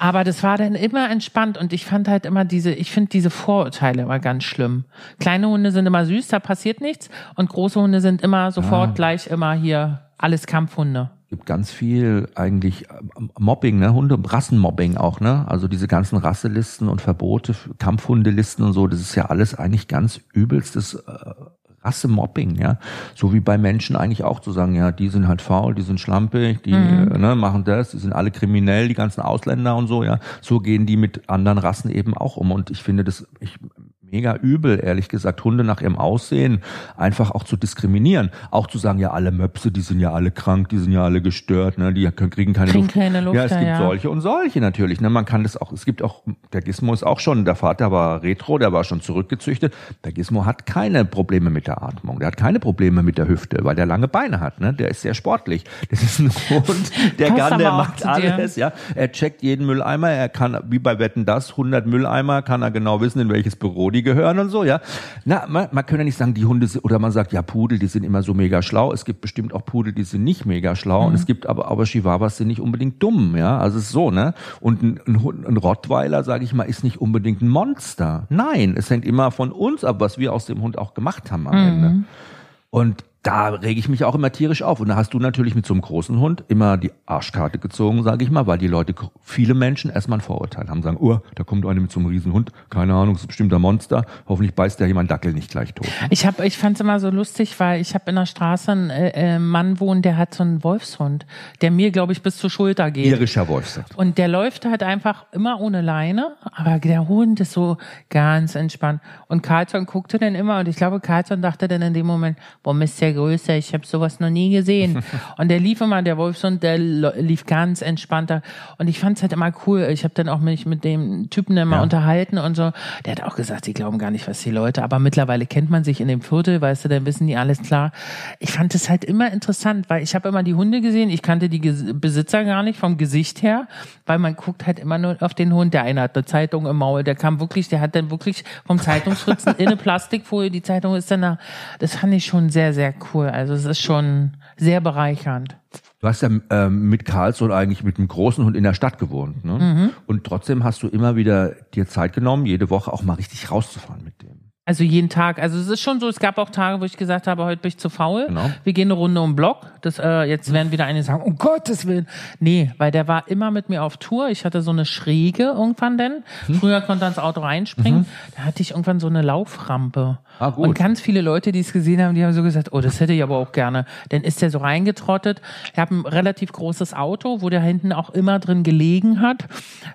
Aber das war dann immer entspannt und ich fand halt immer diese, ich finde diese Vorurteile immer ganz schlimm. Kleine Hunde sind immer süß, da passiert nichts und große Hunde sind immer sofort ah. gleich immer hier alles Kampfhunde gibt ganz viel eigentlich ähm, Mobbing, ne, Hunde, Rassenmobbing auch, ne? Also diese ganzen Rasselisten und Verbote, Kampfhundelisten und so, das ist ja alles eigentlich ganz übelstes äh, Rassemobbing, ja. So wie bei Menschen eigentlich auch zu sagen, ja, die sind halt faul, die sind schlampig, die mhm. ne, machen das, die sind alle kriminell, die ganzen Ausländer und so, ja. So gehen die mit anderen Rassen eben auch um. Und ich finde das, ich mega übel, ehrlich gesagt, Hunde nach ihrem Aussehen einfach auch zu diskriminieren. Auch zu sagen, ja, alle Möpse, die sind ja alle krank, die sind ja alle gestört, ne, die kriegen keine kriegen Luft. Keine Luft. Ja, es gibt ja. solche und solche natürlich. Ne, man kann das auch, es gibt auch, der Gizmo ist auch schon, der Vater war retro, der war schon zurückgezüchtet. Der Gizmo hat keine Probleme mit der Atmung, der hat keine Probleme mit der Hüfte, weil der lange Beine hat, ne, der ist sehr sportlich. Das ist ein Hund, der kann, der macht alles, ja. Er checkt jeden Mülleimer, er kann, wie bei Wetten das, 100 Mülleimer, kann er genau wissen, in welches Büro die gehören und so, ja. Na, man, man kann ja nicht sagen, die Hunde, oder man sagt, ja, Pudel, die sind immer so mega schlau. Es gibt bestimmt auch Pudel, die sind nicht mega schlau. Mhm. Und es gibt aber, aber Chihuahuas sind nicht unbedingt dumm, ja. Also es ist so, ne. Und ein, ein, ein Rottweiler, sage ich mal, ist nicht unbedingt ein Monster. Nein, es hängt immer von uns ab, was wir aus dem Hund auch gemacht haben am mhm. Ende. Und da rege ich mich auch immer tierisch auf. Und da hast du natürlich mit so einem großen Hund immer die Arschkarte gezogen, sage ich mal, weil die Leute, viele Menschen erstmal ein Vorurteil haben, sagen, oh, da kommt einer mit so einem riesen Hund, keine Ahnung, ist bestimmt ein Monster, hoffentlich beißt der jemand Dackel nicht gleich tot. Ich hab, ich fand's immer so lustig, weil ich habe in der Straße einen äh, äh, Mann wohnen, der hat so einen Wolfshund, der mir, glaube ich, bis zur Schulter geht. Irischer Wolfshund. Und der läuft halt einfach immer ohne Leine, aber der Hund ist so ganz entspannt. Und Carlton guckte dann immer und ich glaube, Carlton dachte dann in dem Moment, warum ist der größer, ich habe sowas noch nie gesehen. und der lief immer, der Wolfshund, der lief ganz entspannter. Und ich fand es halt immer cool. Ich habe dann auch mich mit dem Typen immer ja. unterhalten und so. Der hat auch gesagt, sie glauben gar nicht, was die Leute, aber mittlerweile kennt man sich in dem Viertel, weißt du, dann wissen die alles klar. Ich fand es halt immer interessant, weil ich habe immer die Hunde gesehen, ich kannte die Besitzer gar nicht vom Gesicht her, weil man guckt halt immer nur auf den Hund. Der eine hat eine Zeitung im Maul, der kam wirklich, der hat dann wirklich vom Zeitungsfritzen in eine Plastikfolie, die Zeitung ist dann da. Das fand ich schon sehr, sehr cool. Also es ist schon sehr bereichernd. Du hast ja ähm, mit Karlsruhe eigentlich mit einem großen Hund in der Stadt gewohnt. Ne? Mhm. Und trotzdem hast du immer wieder dir Zeit genommen, jede Woche auch mal richtig rauszufahren mit dem. Also jeden Tag. Also es ist schon so, es gab auch Tage, wo ich gesagt habe, heute bin ich zu faul. Genau. Wir gehen eine Runde um den Block. Das, äh, jetzt werden wieder einige sagen, um Gottes Willen. Nee, weil der war immer mit mir auf Tour. Ich hatte so eine Schräge irgendwann denn. Hm. Früher konnte er ins Auto reinspringen. Mhm. Da hatte ich irgendwann so eine Lauframpe. Ah, gut. Und ganz viele Leute, die es gesehen haben, die haben so gesagt, oh, das hätte ich aber auch gerne. Dann ist der so reingetrottet. Ich habe ein relativ großes Auto, wo der hinten auch immer drin gelegen hat,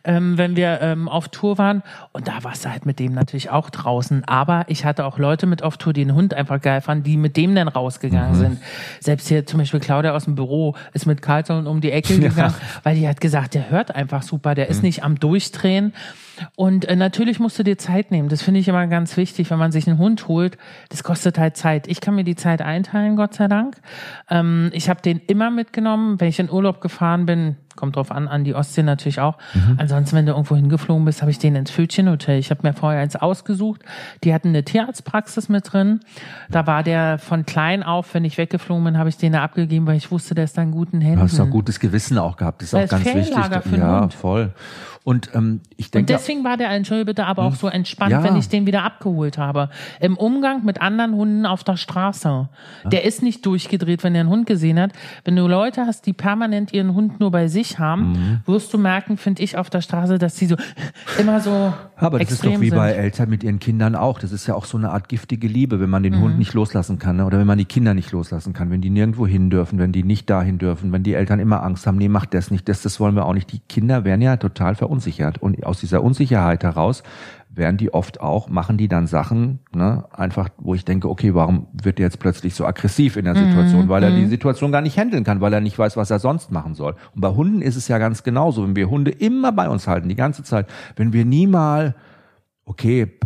ähm, wenn wir ähm, auf Tour waren. Und da warst du halt mit dem natürlich auch draußen. Aber Aber ich hatte auch Leute mit auf Tour, die den Hund einfach geil fanden, die mit dem dann rausgegangen mhm. sind. Selbst hier zum Beispiel Claudia aus dem Büro ist mit Carlson um die Ecke gegangen, ja. weil die hat gesagt, der hört einfach super, der ist mhm. nicht am Durchdrehen. Und äh, natürlich musst du dir Zeit nehmen. Das finde ich immer ganz wichtig, wenn man sich einen Hund holt. Das kostet halt Zeit. Ich kann mir die Zeit einteilen, Gott sei Dank. Ähm, ich habe den immer mitgenommen. Wenn ich in Urlaub gefahren bin, kommt drauf an, an die Ostsee natürlich auch. Mhm. Ansonsten, wenn du irgendwo hingeflogen bist, habe ich den ins Fötchenhotel. Ich habe mir vorher eins ausgesucht. Die hatten eine Tierarztpraxis mit drin. Da war der von klein auf, wenn ich weggeflogen bin, habe ich den da abgegeben, weil ich wusste, der ist da in guten Händen. Du hast auch gutes Gewissen auch gehabt. Das ist auch ganz wichtig. ja, Hund. voll. Und ähm, ich denke. Und deswegen war der Entschuldigung bitte aber auch hm? so entspannt, ja. wenn ich den wieder abgeholt habe. Im Umgang mit anderen Hunden auf der Straße. Der ist nicht durchgedreht, wenn er einen Hund gesehen hat. Wenn du Leute hast, die permanent ihren Hund nur bei sich haben, mhm. wirst du merken, finde ich, auf der Straße, dass sie so immer so. Aber das ist doch wie sind. bei Eltern mit ihren Kindern auch. Das ist ja auch so eine Art giftige Liebe, wenn man den mhm. Hund nicht loslassen kann ne? oder wenn man die Kinder nicht loslassen kann, wenn die nirgendwo hin dürfen, wenn die nicht dahin dürfen, wenn die Eltern immer Angst haben, nee, mach das nicht, das, das wollen wir auch nicht. Die Kinder werden ja total verunsichert und aus dieser Unsicherheit heraus werden die oft auch, machen die dann Sachen, ne, einfach, wo ich denke, okay, warum wird der jetzt plötzlich so aggressiv in der mhm, Situation? Mhm, weil er die mhm. Situation gar nicht handeln kann, weil er nicht weiß, was er sonst machen soll. Und bei Hunden ist es ja ganz genauso. Wenn wir Hunde immer bei uns halten, die ganze Zeit, wenn wir nie mal, okay,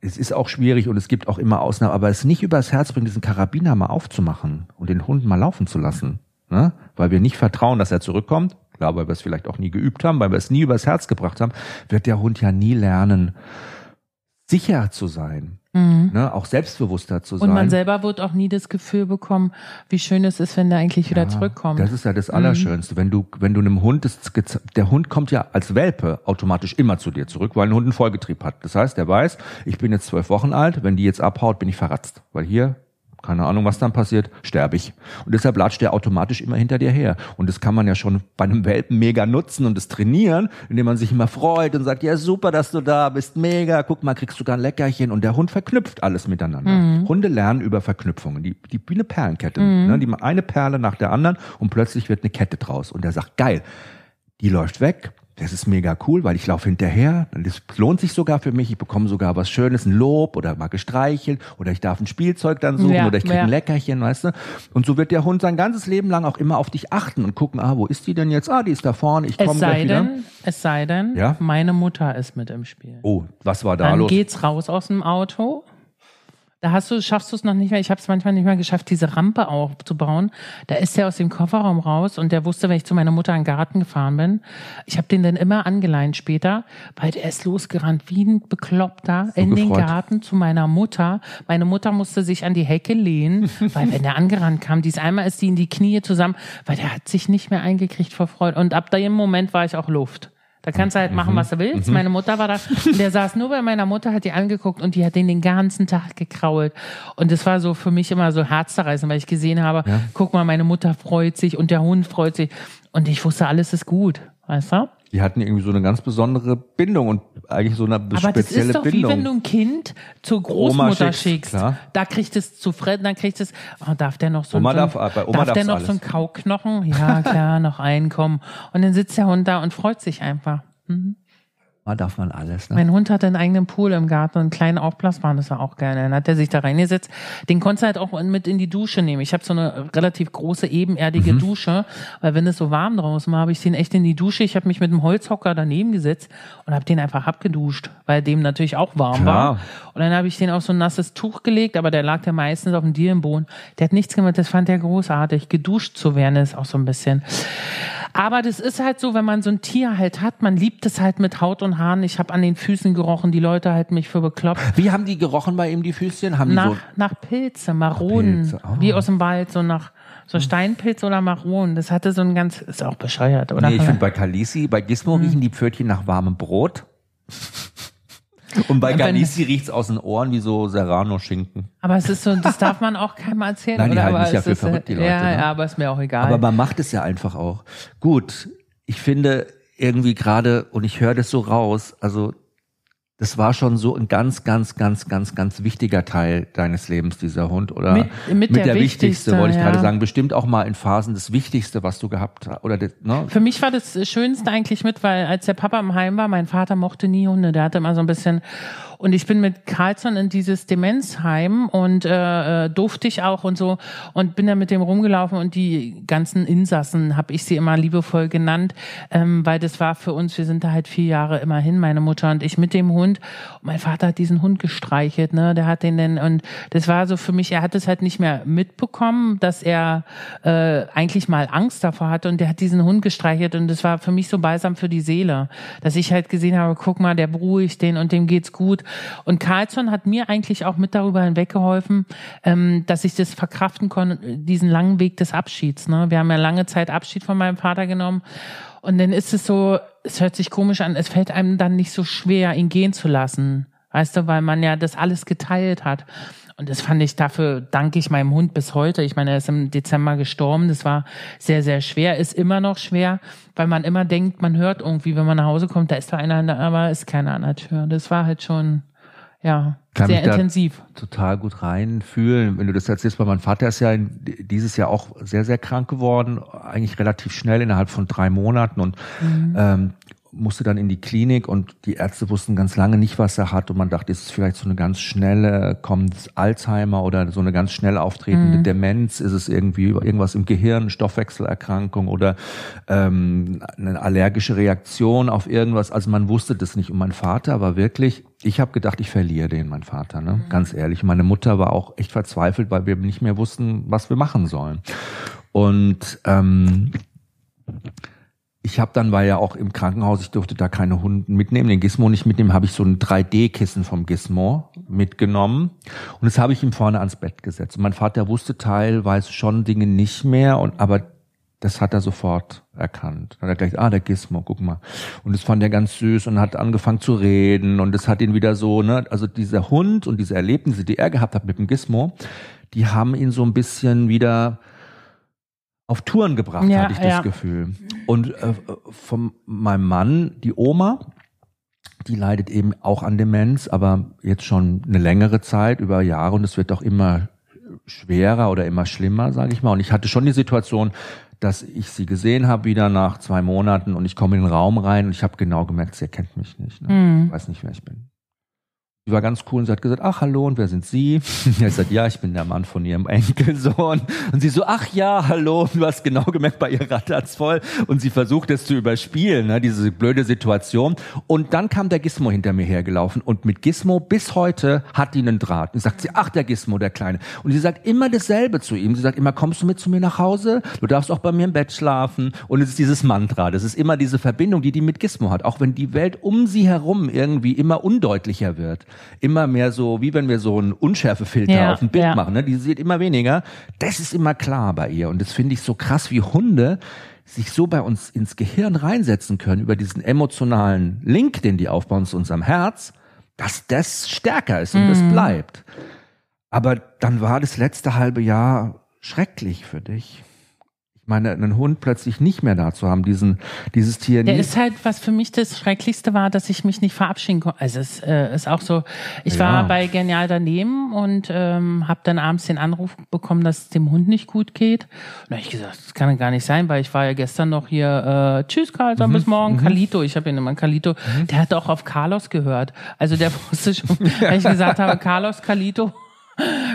es ist auch schwierig und es gibt auch immer Ausnahmen, aber es nicht übers Herz bringt, diesen Karabiner mal aufzumachen und den Hund mal laufen zu lassen. Ne? Weil wir nicht vertrauen, dass er zurückkommt, klar, weil wir es vielleicht auch nie geübt haben, weil wir es nie übers Herz gebracht haben, wird der Hund ja nie lernen, sicher zu sein. Mhm. Ne, auch selbstbewusster zu sein. Und man selber wird auch nie das Gefühl bekommen, wie schön es ist, wenn der eigentlich wieder ja, zurückkommt. Das ist ja das Allerschönste. Mhm. Wenn du, wenn du einem Hund, das, der Hund kommt ja als Welpe automatisch immer zu dir zurück, weil ein Hund einen Vollgetrieb hat. Das heißt, der weiß, ich bin jetzt zwölf Wochen alt, wenn die jetzt abhaut, bin ich verratzt. Weil hier keine Ahnung, was dann passiert, sterbe ich. Und deshalb latscht der automatisch immer hinter dir her. Und das kann man ja schon bei einem Welpen mega nutzen und das trainieren, indem man sich immer freut und sagt, ja super, dass du da bist, mega, guck mal, kriegst du da ein Leckerchen. Und der Hund verknüpft alles miteinander. Mhm. Hunde lernen über Verknüpfungen, die, die wie eine Perlenkette. Mhm. Ne? Die eine Perle nach der anderen und plötzlich wird eine Kette draus. Und der sagt, geil, die läuft weg, das ist mega cool, weil ich laufe hinterher. Das lohnt sich sogar für mich. Ich bekomme sogar was Schönes, ein Lob oder mal gestreichelt oder ich darf ein Spielzeug dann suchen ja, oder ich kriege ja. ein Leckerchen, weißt du. Und so wird der Hund sein ganzes Leben lang auch immer auf dich achten und gucken, ah, wo ist die denn jetzt? Ah, die ist da vorne, ich komme gleich wieder. Denn, es sei denn, ja? meine Mutter ist mit im Spiel. Oh, was war da dann los? Dann geht's raus aus dem Auto da hast du, schaffst du es noch nicht mehr. Ich habe es manchmal nicht mehr geschafft, diese Rampe aufzubauen. Da ist er aus dem Kofferraum raus und der wusste, wenn ich zu meiner Mutter in den Garten gefahren bin. Ich habe den dann immer angeleint später, weil der ist losgerannt wie ein Bekloppter so in gefreut. den Garten zu meiner Mutter. Meine Mutter musste sich an die Hecke lehnen, weil wenn der angerannt kam, dies einmal ist die in die Knie zusammen, weil der hat sich nicht mehr eingekriegt vor Freude. Und ab dem Moment war ich auch Luft. Da kannst du halt machen, mhm. was du willst. Mhm. Meine Mutter war da und der saß nur bei meiner Mutter, hat die angeguckt und die hat den den ganzen Tag gekrault. Und das war so für mich immer so herzzerreißend, weil ich gesehen habe, ja. guck mal, meine Mutter freut sich und der Hund freut sich. Und ich wusste, alles ist gut. Weißt du? Die hatten irgendwie so eine ganz besondere Bindung und eigentlich so eine spezielle Bindung. Aber das ist doch Bindung. wie wenn du ein Kind zur Großmutter schickst. schickst. Klar. Da kriegt es zu Fred, dann kriegt es, oh, darf der noch so, Oma ein, darf, bei Oma darf der noch alles. so ein Kauknochen? Ja, klar, noch einkommen. Und dann sitzt der Hund da und freut sich einfach. Mhm. Da darf man alles. Ne? Mein Hund hatte einen eigenen Pool im Garten, einen kleinen Aufblasbahn, das war auch geil. Dann hat er sich da reingesetzt. Den konntest du halt auch mit in die Dusche nehmen. Ich habe so eine relativ große, ebenerdige mhm. Dusche, weil wenn es so warm draußen war, habe ich den echt in die Dusche. Ich habe mich mit einem Holzhocker daneben gesetzt und habe den einfach abgeduscht, weil dem natürlich auch warm Klar. war. Und dann habe ich den auf so ein nasses Tuch gelegt, aber der lag ja meistens auf dem Dielenboden. Der hat nichts gemacht, das fand er großartig. Geduscht zu werden ist auch so ein bisschen. Aber das ist halt so, wenn man so ein Tier halt hat, man liebt es halt mit Haut und Haaren. Ich habe an den Füßen gerochen, die Leute halten mich für bekloppt. Wie haben die gerochen bei ihm, die Füßchen? Haben nach, die so nach Pilze, Maronen, Pilze. Oh. wie aus dem Wald, so nach so Steinpilz oder Maronen. Das hatte so ein ganz, ist auch bescheuert, oder? Nee, ich finde bei Kalisi, bei Gizmo hm. riechen die Pfötchen nach warmem Brot. Und bei Galisi riecht's aus den Ohren wie so Serrano-Schinken. Aber es ist so, das darf man auch keinem erzählen. Nein, die oder? halten sich ja für verrückt, die Leute. Ja, ne? ja, aber ist mir auch egal. Aber man macht es ja einfach auch. Gut, ich finde irgendwie gerade, und ich höre das so raus, also das war schon so ein ganz, ganz, ganz, ganz, ganz wichtiger Teil deines Lebens, dieser Hund, oder? Mit, mit, mit der, der, wichtigste, wichtigste wollte ich ja. gerade sagen. Bestimmt auch mal in Phasen das Wichtigste, was du gehabt hast, oder, ne? Für mich war das Schönste eigentlich mit, weil als der Papa im Heim war, mein Vater mochte nie Hunde, der hatte immer so ein bisschen, Und ich bin mit Carlson in dieses Demenzheim und äh, äh, durfte ich auch und so und bin da mit dem rumgelaufen und die ganzen Insassen habe ich sie immer liebevoll genannt, ähm, weil das war für uns, wir sind da halt vier Jahre immerhin, meine Mutter und ich mit dem Hund. Und mein Vater hat diesen Hund gestreichelt, ne? Der hat den denn und das war so für mich, er hat es halt nicht mehr mitbekommen, dass er äh, eigentlich mal Angst davor hatte und der hat diesen Hund gestreichelt und das war für mich so balsam für die Seele, dass ich halt gesehen habe, guck mal, der beruhigt den und dem geht's gut. Und Carlson hat mir eigentlich auch mit darüber hinweggeholfen, ähm, dass ich das verkraften konnte, diesen langen Weg des Abschieds. Ne? Wir haben ja lange Zeit Abschied von meinem Vater genommen. Und dann ist es so, es hört sich komisch an, es fällt einem dann nicht so schwer, ihn gehen zu lassen. Weißt du, weil man ja das alles geteilt hat. Und das fand ich, dafür danke ich meinem Hund bis heute. Ich meine, er ist im Dezember gestorben. Das war sehr, sehr schwer. Ist immer noch schwer, weil man immer denkt, man hört irgendwie, wenn man nach Hause kommt, da ist da einer, aber ist keiner an der Tür. Das war halt schon, ja, Kann sehr intensiv. total gut reinfühlen. Wenn du das erzählst, weil mein Vater ist ja dieses Jahr auch sehr, sehr krank geworden, eigentlich relativ schnell innerhalb von drei Monaten und mhm. ähm, musste dann in die Klinik und die Ärzte wussten ganz lange nicht, was er hat und man dachte, ist es vielleicht so eine ganz schnelle, kommt Alzheimer oder so eine ganz schnell auftretende mhm. Demenz, ist es irgendwie irgendwas im Gehirn, Stoffwechselerkrankung oder ähm, eine allergische Reaktion auf irgendwas. Also man wusste das nicht und mein Vater war wirklich, ich habe gedacht, ich verliere den, mein Vater, ne? Mhm. ganz ehrlich. Meine Mutter war auch echt verzweifelt, weil wir nicht mehr wussten, was wir machen sollen. Und ähm, ich habe dann, war ja auch im Krankenhaus, ich durfte da keine Hunde mitnehmen, den Gizmo nicht mitnehmen, habe ich so ein 3D-Kissen vom Gizmo mitgenommen und das habe ich ihm vorne ans Bett gesetzt. Und mein Vater wusste teilweise schon Dinge nicht mehr, und aber das hat er sofort erkannt. Hat er gleich, ah, der Gizmo, guck mal. Und das fand er ganz süß und hat angefangen zu reden und das hat ihn wieder so, ne, also dieser Hund und diese Erlebnisse, die er gehabt hat mit dem Gizmo, die haben ihn so ein bisschen wieder auf Touren gebracht, ja, hatte ich das ja. Gefühl. Und äh, von meinem Mann, die Oma, die leidet eben auch an Demenz, aber jetzt schon eine längere Zeit, über Jahre, und es wird auch immer schwerer oder immer schlimmer, sage ich mal. Und ich hatte schon die Situation, dass ich sie gesehen habe wieder nach zwei Monaten und ich komme in den Raum rein und ich habe genau gemerkt, sie erkennt mich nicht. Ne? Mhm. Ich weiß nicht, wer ich bin. Sie war ganz cool und sie hat gesagt, ach hallo, und wer sind Sie? Er hat gesagt, ja, ich bin der Mann von Ihrem Enkelsohn. Und sie so, ach ja, hallo. Und du hast genau gemerkt, bei ihr rattert's voll. Und sie versucht es zu überspielen, ne, diese blöde Situation. Und dann kam der Gizmo hinter mir hergelaufen. Und mit Gizmo bis heute hat die einen Draht. Und sagt sie, ach, der Gizmo, der Kleine. Und sie sagt immer dasselbe zu ihm. Sie sagt immer, kommst du mit zu mir nach Hause? Du darfst auch bei mir im Bett schlafen. Und es ist dieses Mantra. Das ist immer diese Verbindung, die die mit Gizmo hat. Auch wenn die Welt um sie herum irgendwie immer undeutlicher wird immer mehr so, wie wenn wir so einen Unschärfefilter ja, auf ein Bild ja. machen, ne? die sieht immer weniger. Das ist immer klar bei ihr. Und das finde ich so krass, wie Hunde sich so bei uns ins Gehirn reinsetzen können über diesen emotionalen Link, den die aufbauen zu unserem Herz, dass das stärker ist und mhm. das bleibt. Aber dann war das letzte halbe Jahr schrecklich für dich meine, einen Hund plötzlich nicht mehr da zu haben, diesen, dieses Tier. Der ist halt, was für mich das Schrecklichste war, dass ich mich nicht verabschieden konnte. Also es äh, ist auch so, ich ja. war bei Genial daneben und ähm, habe dann abends den Anruf bekommen, dass es dem Hund nicht gut geht. Und da habe ich gesagt, das kann ja gar nicht sein, weil ich war ja gestern noch hier, äh, tschüss Karl, mhm. bis morgen, mhm. Kalito, ich habe ihn immer Kalito, mhm. der hat auch auf Carlos gehört. Also der wusste schon, weil ich gesagt habe, Carlos, Kalito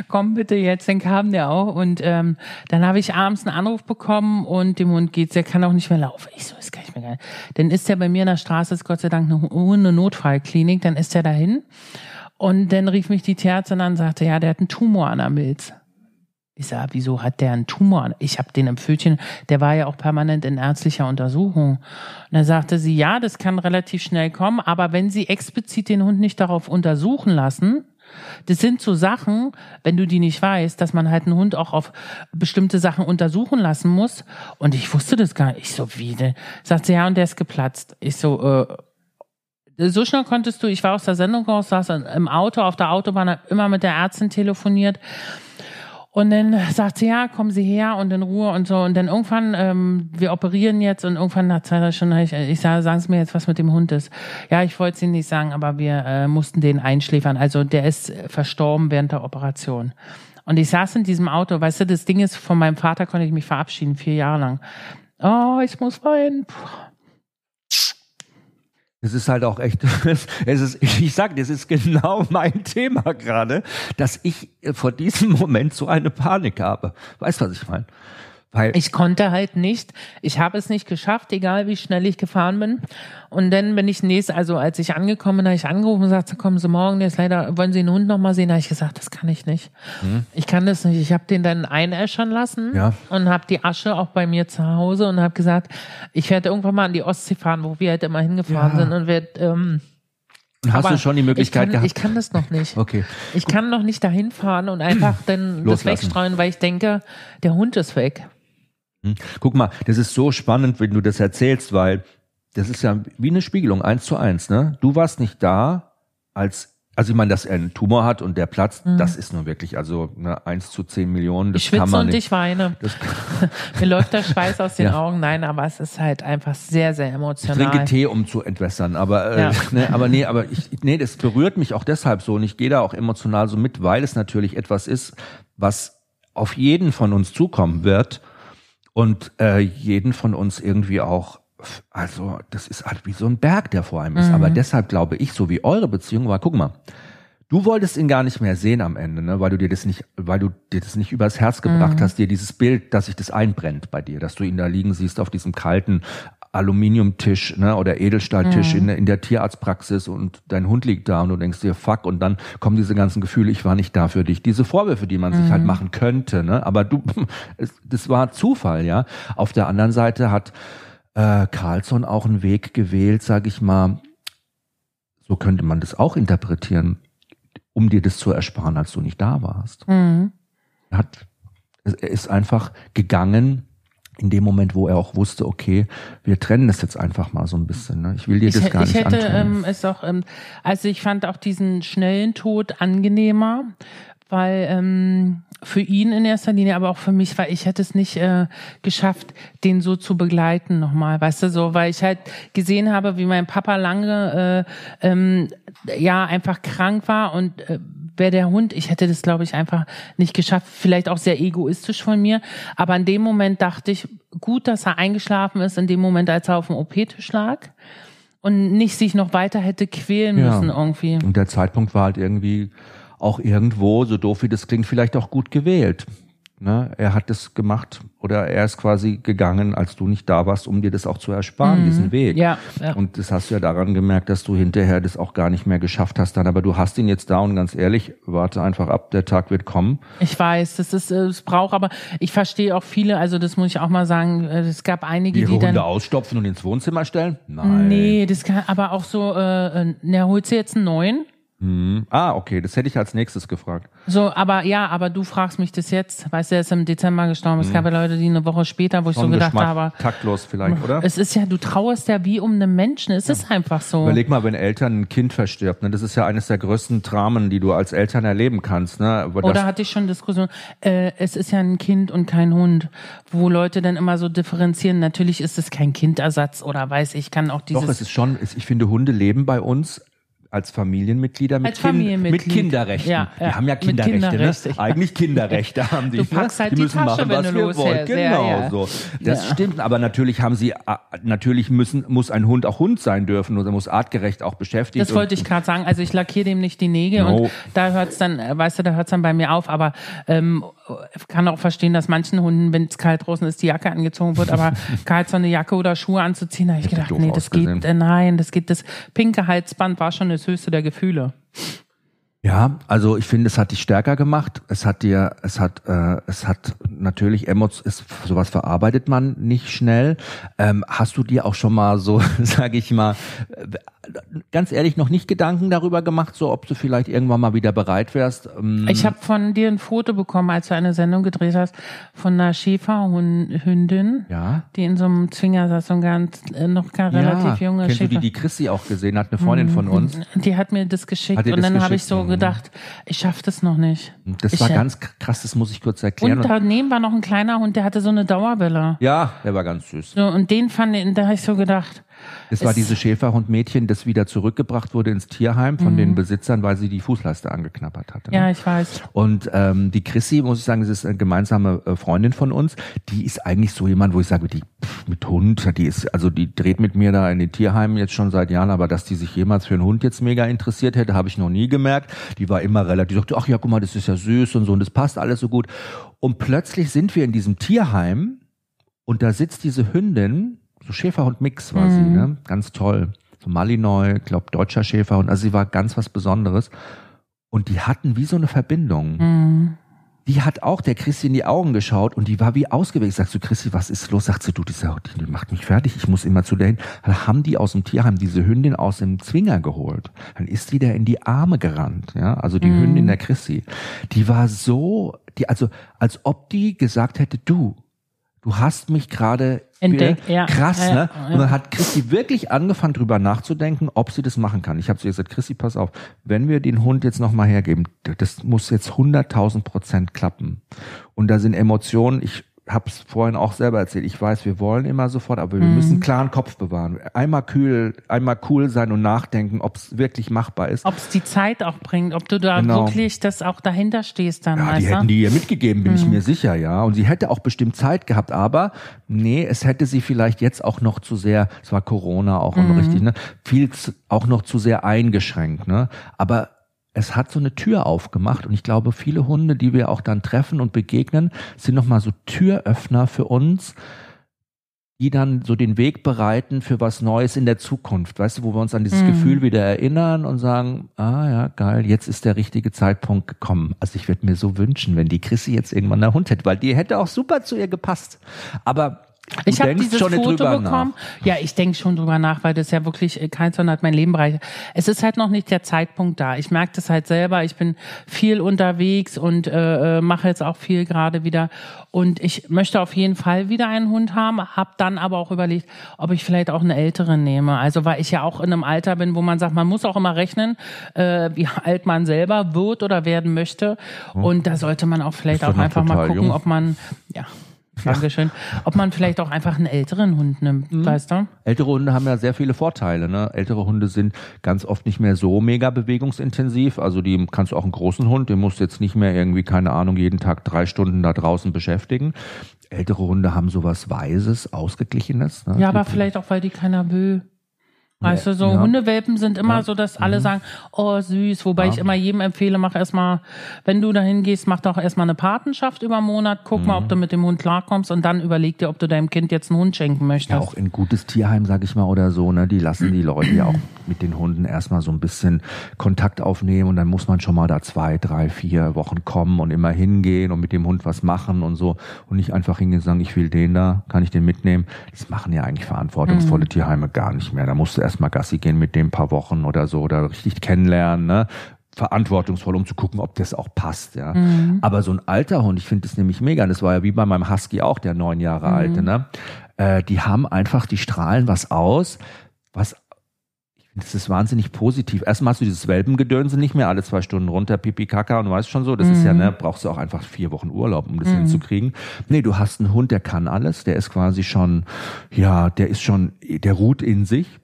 komm bitte jetzt, dann kam der auch. Und ähm, dann habe ich abends einen Anruf bekommen und dem Hund geht's, der kann auch nicht mehr laufen. Ich so, mir gar nicht. Dann ist der bei mir in der Straße, ist Gott sei Dank eine Hunde-Notfallklinik, dann ist der dahin. Und dann rief mich die Tierärztin an und sagte, ja, der hat einen Tumor an der Milz. Ich sag, wieso hat der einen Tumor? Ich habe den im Pfötchen, der war ja auch permanent in ärztlicher Untersuchung. Und dann sagte sie, ja, das kann relativ schnell kommen, aber wenn Sie explizit den Hund nicht darauf untersuchen lassen, das sind so Sachen, wenn du die nicht weißt, dass man halt einen Hund auch auf bestimmte Sachen untersuchen lassen muss. Und ich wusste das gar nicht. Ich so, wie denn? Sagt sie, ja, und der ist geplatzt. Ich so, äh, so schnell konntest du, ich war aus der Sendung raus, saß im Auto, auf der Autobahn, hab immer mit der Ärztin telefoniert. Und dann sagt sie, ja, kommen Sie her und in Ruhe und so. Und dann irgendwann, ähm, wir operieren jetzt und irgendwann nach zwei Stunden, ich, ich sage, sagen Sie mir jetzt, was mit dem Hund ist. Ja, ich wollte es Ihnen nicht sagen, aber wir äh, mussten den einschläfern. Also der ist verstorben während der Operation. Und ich saß in diesem Auto, weißt du, das Ding ist, von meinem Vater konnte ich mich verabschieden, vier Jahre lang. Oh, ich muss weinen. Es ist halt auch echt, es ist, ich sag, das ist genau mein Thema gerade, dass ich vor diesem Moment so eine Panik habe. Weißt du, was ich meine? Weil ich konnte halt nicht, ich habe es nicht geschafft, egal wie schnell ich gefahren bin. Und dann bin ich nächst, also als ich angekommen bin, habe ich angerufen und gesagt, kommen Sie morgen, jetzt leider, wollen Sie den Hund noch mal sehen? Da habe ich gesagt, das kann ich nicht. Hm. Ich kann das nicht. Ich habe den dann einäschern lassen ja. und habe die Asche auch bei mir zu Hause und habe gesagt, ich werde irgendwann mal an die Ostsee fahren, wo wir halt immer hingefahren ja. sind und werde ähm, Hast Aber du schon die Möglichkeit ich kann, gehabt? Ich kann das noch nicht. Okay. Ich kann noch nicht dahin fahren und einfach dann das wegstreuen, weil ich denke, der Hund ist weg. Hm. Guck mal, das ist so spannend, wenn du das erzählst, weil das ist ja wie eine Spiegelung, eins zu eins, ne? Du warst nicht da, als, also ich meine, dass er einen Tumor hat und der platzt, mhm. das ist nur wirklich, also ne, eins zu zehn Millionen, das ich schwitze kann man und nicht. ich weine. Mir läuft der Schweiß aus den ja. Augen, nein, aber es ist halt einfach sehr, sehr emotional. Ich trinke Tee, um zu entwässern, aber, äh, ja. ne, aber nee, aber ich, nee, das berührt mich auch deshalb so und ich gehe da auch emotional so mit, weil es natürlich etwas ist, was auf jeden von uns zukommen wird, und äh, jeden von uns irgendwie auch, also das ist halt wie so ein Berg, der vor einem ist. Mhm. Aber deshalb glaube ich, so wie eure Beziehung war, guck mal, du wolltest ihn gar nicht mehr sehen am Ende, ne, weil du dir das nicht, weil du dir das nicht übers Herz gebracht mhm. hast, dir dieses Bild, dass sich das einbrennt bei dir, dass du ihn da liegen siehst auf diesem kalten, Aluminiumtisch ne, oder Edelstahltisch mhm. in, in der Tierarztpraxis und dein Hund liegt da und du denkst dir, fuck, und dann kommen diese ganzen Gefühle, ich war nicht da für dich. Diese Vorwürfe, die man mhm. sich halt mhm. machen könnte, ne? Aber du, es, das war Zufall, ja. Auf der anderen Seite hat äh, Carlson auch einen Weg gewählt, sag ich mal, so könnte man das auch interpretieren, um dir das zu ersparen, als du nicht da warst. Mhm. Er hat, er ist einfach gegangen, in dem Moment, wo er auch wusste, okay, wir trennen das jetzt einfach mal so ein bisschen. Ne? Ich will dir das ich, gar ich nicht hätte, antun. Ähm, es auch, ähm, also ich fand auch diesen schnellen Tod angenehmer, weil ähm, für ihn in erster Linie, aber auch für mich, weil ich hätte es nicht äh, geschafft, den so zu begleiten nochmal, weißt du, so, weil ich halt gesehen habe, wie mein Papa lange äh, ähm, ja einfach krank war und äh, wäre der Hund, ich hätte das, glaube ich, einfach nicht geschafft. Vielleicht auch sehr egoistisch von mir. Aber in dem Moment dachte ich, gut, dass er eingeschlafen ist, in dem Moment, als er auf dem OP-Tisch lag und nicht sich noch weiter hätte quälen müssen ja. irgendwie. Und der Zeitpunkt war halt irgendwie auch irgendwo, so doof wie das klingt, vielleicht auch gut gewählt. Ne? Er hat das gemacht oder er ist quasi gegangen, als du nicht da warst, um dir das auch zu ersparen, mhm. diesen Weg. Ja, ja. Und das hast du ja daran gemerkt, dass du hinterher das auch gar nicht mehr geschafft hast dann. Aber du hast ihn jetzt da und ganz ehrlich, warte einfach ab, der Tag wird kommen. Ich weiß, das ist, es braucht, aber ich verstehe auch viele, also das muss ich auch mal sagen, äh, es gab einige, die, die Hunde dann ausstopfen und ins Wohnzimmer stellen? Nein. Nee, das kann, aber auch so, äh, na, holst du jetzt einen neuen? Hm. Ah, okay, das hätte ich als nächstes gefragt. So, aber ja, aber du fragst mich das jetzt. Weißt du, er ist im Dezember gestorben. Es hm. gab ja Leute, die eine Woche später, wo ich so gedacht habe. Taktlos vielleicht, oder? Es ist ja, du trauerst ja wie um einen Menschen. Es ja. ist einfach so. Überleg mal, wenn Eltern ein Kind verstirbt, ne? Das ist ja eines der größten Dramen, die du als Eltern erleben kannst, ne? oder hatte ich schon Diskussion. Äh, es ist ja ein Kind und kein Hund, wo Leute dann immer so differenzieren. Natürlich ist es kein Kindersatz oder weiß ich, kann auch dieses. Doch, es ist schon, ich finde, Hunde leben bei uns als Familienmitglieder mit, als Familienmitglied. mit Kinderrechten. Ja, ja. Die haben ja Kinderrechte, Kinderrechte ne? Ja. Eigentlich Kinderrechte haben die. Du packst ne? halt die, die müssen Tasche, machen, was wir wollen. Genau so. Das stimmt, aber natürlich haben sie, natürlich müssen, muss ein Hund auch Hund sein dürfen oder muss artgerecht auch beschäftigt. Das wollte ich gerade sagen. Also ich lackiere dem nicht die Nägel no. und da hört's dann, weißt du, da hört's dann bei mir auf. Aber ähm, kann auch verstehen, dass manchen Hunden, wenn es kalt draußen ist, die Jacke angezogen wird, aber kalt so eine Jacke oder Schuhe anzuziehen, habe ich gedacht, nee, das geht, äh, nein, das geht, das pinke Halsband war schon das höchste der Gefühle. Ja, also ich finde, es hat dich stärker gemacht. Es hat dir, es hat, äh, es hat natürlich Emots, ist, sowas verarbeitet man nicht schnell. Ähm, hast du dir auch schon mal so, sage ich mal, ganz ehrlich noch nicht Gedanken darüber gemacht, so ob du vielleicht irgendwann mal wieder bereit wärst? Ähm ich habe von dir ein Foto bekommen, als du eine Sendung gedreht hast, von einer Schäferhündin, ja? die in so einem Zwinger saß, so ein ganz, äh, noch gar relativ ja. junge Kennst Schäfer. du die, die Chrissy auch gesehen hat, eine Freundin mhm. von uns? Die hat mir das geschickt und dann habe ich so. Gedacht, ich schaffe das noch nicht. Das ich war ganz krass, das muss ich kurz erklären. Und daneben war noch ein kleiner Hund, der hatte so eine Dauerwelle. Ja, der war ganz süß. So, und den fand ich, da habe ich so gedacht, es war diese Schäferhund-Mädchen, das wieder zurückgebracht wurde ins Tierheim von mhm. den Besitzern, weil sie die Fußleiste angeknabbert hatte. Ne? Ja, ich weiß. Und ähm, die Chrissy, muss ich sagen, das ist eine gemeinsame äh, Freundin von uns. Die ist eigentlich so jemand, wo ich sage, die, mit Hund, die ist, also die dreht mit mir da in den Tierheimen jetzt schon seit Jahren, aber dass die sich jemals für einen Hund jetzt mega interessiert hätte, habe ich noch nie gemerkt. Die war immer relativ, die sagte, ach ja, guck mal, das ist ja süß und so und das passt alles so gut. Und plötzlich sind wir in diesem Tierheim und da sitzt diese Hündin, so Schäferhund-Mix war mhm. sie, ne? Ganz toll. So Malinois, glaub, deutscher Schäferhund. Also sie war ganz was Besonderes. Und die hatten wie so eine Verbindung. Mhm die hat auch der Christi in die Augen geschaut und die war wie ausgewählt. Sagst du, Christi, was ist los? Sagt sie, du, dieser, die macht mich fertig, ich muss immer zu der hin. Dann haben die aus dem Tierheim diese Hündin aus dem Zwinger geholt. Dann ist die da in die Arme gerannt, ja, also die mhm. Hündin der Christi. Die war so, die, also, als ob die gesagt hätte, du, du hast mich gerade entdeckt. Ja. Krass, ja, ne? Ja. Und dann hat Christi wirklich angefangen, drüber nachzudenken, ob sie das machen kann. Ich habe zu ihr gesagt, Christi, pass auf, wenn wir den Hund jetzt nochmal hergeben, das muss jetzt 100.000 Prozent klappen. Und da sind Emotionen, ich habe es vorhin auch selber erzählt. Ich weiß, wir wollen immer sofort, aber wir mhm. müssen klaren Kopf bewahren. Einmal kühl, einmal cool sein und nachdenken, ob es wirklich machbar ist. Ob es die Zeit auch bringt, ob du da genau. wirklich das auch dahinter stehst dann. Ja, die hätten die ihr mitgegeben, bin mhm. ich mir sicher, ja. Und sie hätte auch bestimmt Zeit gehabt, aber nee, es hätte sie vielleicht jetzt auch noch zu sehr, es war Corona auch mhm. und richtig, ne, viel auch noch zu sehr eingeschränkt, ne. Aber es hat so eine Tür aufgemacht und ich glaube, viele Hunde, die wir auch dann treffen und begegnen, sind nochmal so Türöffner für uns, die dann so den Weg bereiten für was Neues in der Zukunft. Weißt du, wo wir uns an dieses mhm. Gefühl wieder erinnern und sagen, ah ja, geil, jetzt ist der richtige Zeitpunkt gekommen. Also ich würde mir so wünschen, wenn die Chrissy jetzt irgendwann einen Hund hätte, weil die hätte auch super zu ihr gepasst. Aber Du ich habe dieses Foto bekommen. Nach. Ja, ich denke schon drüber nach, weil das ja wirklich äh, kein Sondern hat mein Leben bereichert. Es ist halt noch nicht der Zeitpunkt da. Ich merke das halt selber. Ich bin viel unterwegs und äh, äh mache jetzt auch viel gerade wieder. Und ich möchte auf jeden Fall wieder einen Hund haben. Hab dann aber auch überlegt, ob ich vielleicht auch einen älteren nehme. Also weil ich ja auch in einem Alter bin, wo man sagt, man muss auch immer rechnen, äh, wie alt man selber wird oder werden möchte. Hm. Und da sollte man auch vielleicht auch einfach mal gucken, jung. ob man ja Dankeschön. Ob man vielleicht auch einfach einen älteren Hund nimmt, mhm. weißt du? Ältere Hunde haben ja sehr viele Vorteile. Ne? Ältere Hunde sind ganz oft nicht mehr so mega bewegungsintensiv. Also die kannst du auch einen großen Hund, den musst du jetzt nicht mehr irgendwie, keine Ahnung, jeden Tag drei Stunden da draußen beschäftigen. Ältere Hunde haben sowas Weises, Ausgeglichenes. Ne? Ja, aber vielleicht auch, weil die keiner will. Weißt du, so ja. Hundewelpen sind immer ja. so, dass alle mhm. sagen, oh süß, wobei ja. ich immer jedem empfehle, mach erstmal, wenn du dahin gehst, mach doch erstmal eine Patenschaft über einen Monat, guck mhm. mal, ob du mit dem Hund klarkommst und dann überleg dir, ob du deinem Kind jetzt einen Hund schenken möchtest. Ja, auch in gutes Tierheim, sag ich mal, oder so, ne, die lassen die Leute ja auch mit den Hunden erstmal so ein bisschen Kontakt aufnehmen und dann muss man schon mal da zwei, drei, vier Wochen kommen und immer hingehen und mit dem Hund was machen und so und nicht einfach hingehen und sagen, ich will den da, kann ich den mitnehmen. Das machen ja eigentlich verantwortungsvolle mhm. Tierheime gar nicht mehr. Da musst du erstmal Gassi gehen mit dem paar Wochen oder so oder richtig kennenlernen, ne? verantwortungsvoll, um zu gucken, ob das auch passt, ja. Mhm. Aber so ein alter Hund, ich finde das nämlich mega, das war ja wie bei meinem Husky auch, der neun Jahre mhm. alte, ne? Äh, die haben einfach, die strahlen was aus, was das ist wahnsinnig positiv. Erstmal hast du dieses Welpengedönse nicht mehr, alle zwei Stunden runter, Pipi, Kaka und du weißt schon so, das mhm. ist ja, ne, brauchst du auch einfach vier Wochen Urlaub, um das mhm. hinzukriegen. Nee, du hast einen Hund, der kann alles, der ist quasi schon, ja, der ist schon, der ruht in sich,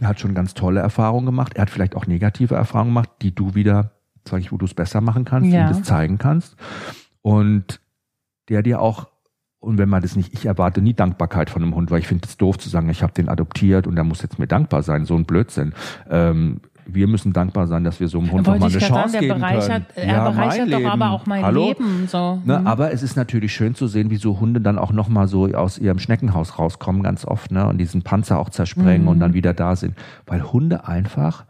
er hat schon ganz tolle Erfahrungen gemacht, er hat vielleicht auch negative Erfahrungen gemacht, die du wieder, sag ich, wo du es besser machen kannst, ja. das zeigen kannst. Und der dir auch und wenn man das nicht, ich erwarte nie Dankbarkeit von einem Hund, weil ich finde es doof zu sagen, ich habe den adoptiert und der muss jetzt mir dankbar sein, so ein Blödsinn. Ähm, wir müssen dankbar sein, dass wir so einem Hund nochmal eine Chance sagen, geben können. Er ja, bereichert doch Leben. aber auch mein Hallo? Leben. So. Ne, mhm. Aber es ist natürlich schön zu sehen, wie so Hunde dann auch nochmal so aus ihrem Schneckenhaus rauskommen, ganz oft, ne? Und diesen Panzer auch zersprengen mhm. und dann wieder da sind. Weil Hunde einfach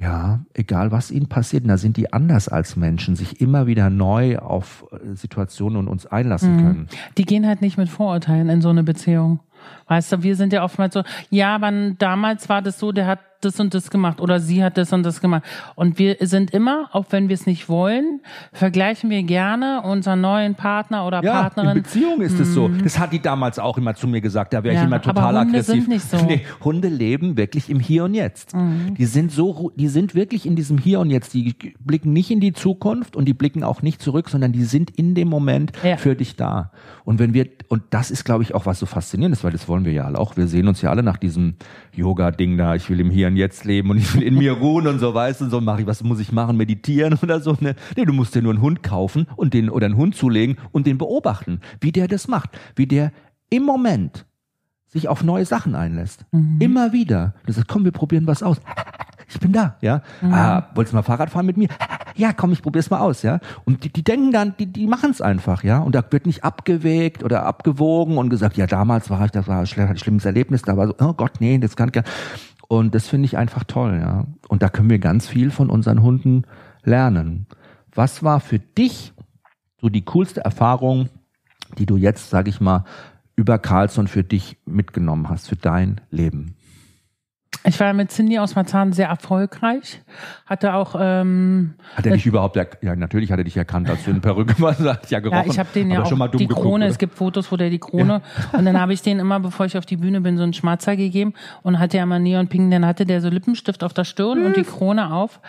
ja, egal was ihnen passiert, da sind die anders als Menschen, sich immer wieder neu auf äh, Situationen und uns einlassen mhm. können. Die gehen halt nicht mit Vorurteilen in so eine Beziehung. Weißt du, wir sind ja oftmals so, ja, aber damals war das so, der hat das und das gemacht oder sie hat das und das gemacht. Und wir sind immer, auch wenn wir es nicht wollen, vergleichen wir gerne unseren neuen Partner oder ja, Partnerin. In Beziehung ist es so. Mhm. Das hat die damals auch immer zu mir gesagt. Da wäre ja, ich immer total aber Hunde aggressiv. Sind nicht so. Nee, Hunde leben wirklich im Hier und Jetzt. Mhm. Die sind so, die sind wirklich in diesem Hier und Jetzt. Die blicken nicht in die Zukunft und die blicken auch nicht zurück, sondern die sind in dem Moment ja. für dich da. Und wenn wir, und das ist, glaube ich, auch was so faszinierendes, weil das wollen wir ja alle auch. Wir sehen uns ja alle nach diesem Yoga-Ding da. Ich will im Hier und Jetzt leben und ich will in mir ruhen und so, weißt du, so mache ich, was muss ich machen, meditieren oder so, ne? Nee, du musst dir nur einen Hund kaufen und den, oder einen Hund zulegen und den beobachten, wie der das macht, wie der im Moment sich auf neue Sachen einlässt. Mhm. Immer wieder. Du sagst, komm, wir probieren was aus. Ich bin da, ja. Mhm. Ah, wolltest du mal Fahrrad fahren mit mir? Ja, komm, ich probier's mal aus, ja. Und die, die denken dann, die, die machen es einfach, ja. Und da wird nicht abgewägt oder abgewogen und gesagt, ja, damals war ich, das war ein schlimmes Erlebnis, da war so, oh Gott, nee, das kann ich gar Und das finde ich einfach toll, ja. Und da können wir ganz viel von unseren Hunden lernen. Was war für dich so die coolste Erfahrung, die du jetzt, sag ich mal, über Carlson für dich mitgenommen hast, für dein Leben? Ich war mit Cindy aus Marzahn sehr erfolgreich. Hatte auch. Ähm, hat er dich überhaupt, ja, natürlich hat er dich erkannt, als du eine Perücke warst, hat ja gerochen. Ja, ich habe den ja auch schon mal die Krone, geguckt, es gibt Fotos, wo der die Krone, ja. und dann habe ich den immer, bevor ich auf die Bühne bin, so einen Schmatzer gegeben und hatte ja mal Neon-Pink, dann hatte der so Lippenstift auf der Stirn mhm. und die Krone auf.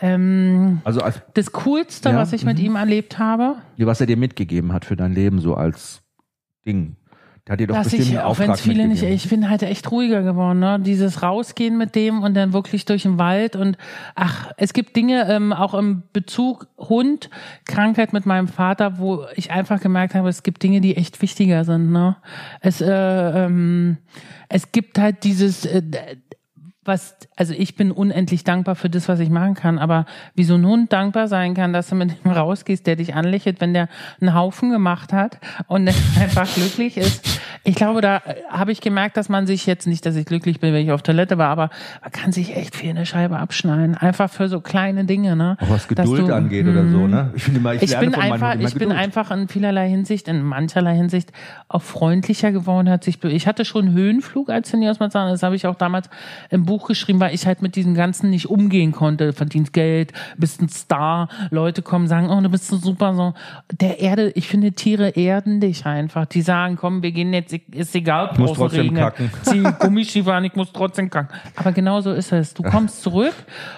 Ähm, also als, das Coolste, ja, was ich mit mhm. ihm erlebt habe. Was er dir mitgegeben hat für dein Leben, so als Ding. Der hat dir doch bestimmt ich, einen auch wenn es viele nicht, ich bin halt echt ruhiger geworden, ne? Dieses Rausgehen mit dem und dann wirklich durch den Wald und ach, es gibt Dinge ähm, auch im Bezug Hund, Krankheit mit meinem Vater, wo ich einfach gemerkt habe, es gibt Dinge, die echt wichtiger sind, ne? Es äh, ähm, es gibt halt dieses äh, was, also ich bin unendlich dankbar für das, was ich machen kann, aber wie so ein Hund dankbar sein kann, dass du mit ihm rausgehst, der dich anlächelt, wenn der einen Haufen gemacht hat und einfach glücklich ist. Ich glaube, da habe ich gemerkt, dass man sich jetzt nicht, dass ich glücklich bin, wenn ich auf Toilette war, aber man kann sich echt viel eine Scheibe abschneiden. Einfach für so kleine Dinge, ne? Auch was Geduld du, angeht oder so, ne? Ich, finde immer, ich, ich bin einfach, ich bin einfach in vielerlei Hinsicht, in mancherlei Hinsicht auch freundlicher geworden, hat sich, ich hatte schon Höhenflug als Seniors Marzahn, das habe ich auch damals im Buch geschrieben, weil ich halt mit diesem Ganzen nicht umgehen konnte. Verdienst Geld, bist ein Star, Leute kommen, sagen, oh, du bist so super, so. Der Erde, ich finde, Tiere erden dich einfach. Die sagen, komm, wir gehen jetzt, ist egal, ich muss trotzdem regnen. kacken. Zieh Gummistiefel an, ich muss trotzdem kacken. Aber genau so ist es. Du kommst zurück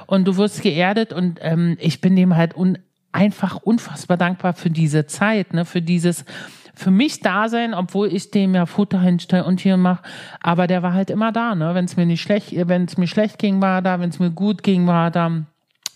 und du wirst geerdet und ähm, ich bin dem halt un einfach unfassbar dankbar für diese Zeit, ne, für dieses, für mich da sein, obwohl ich dem ja Futter hinstelle und hier mache. Aber der war halt immer da, ne? Wenn es mir nicht schlecht, wenn es mir schlecht ging, war da, wenn es mir gut ging, war da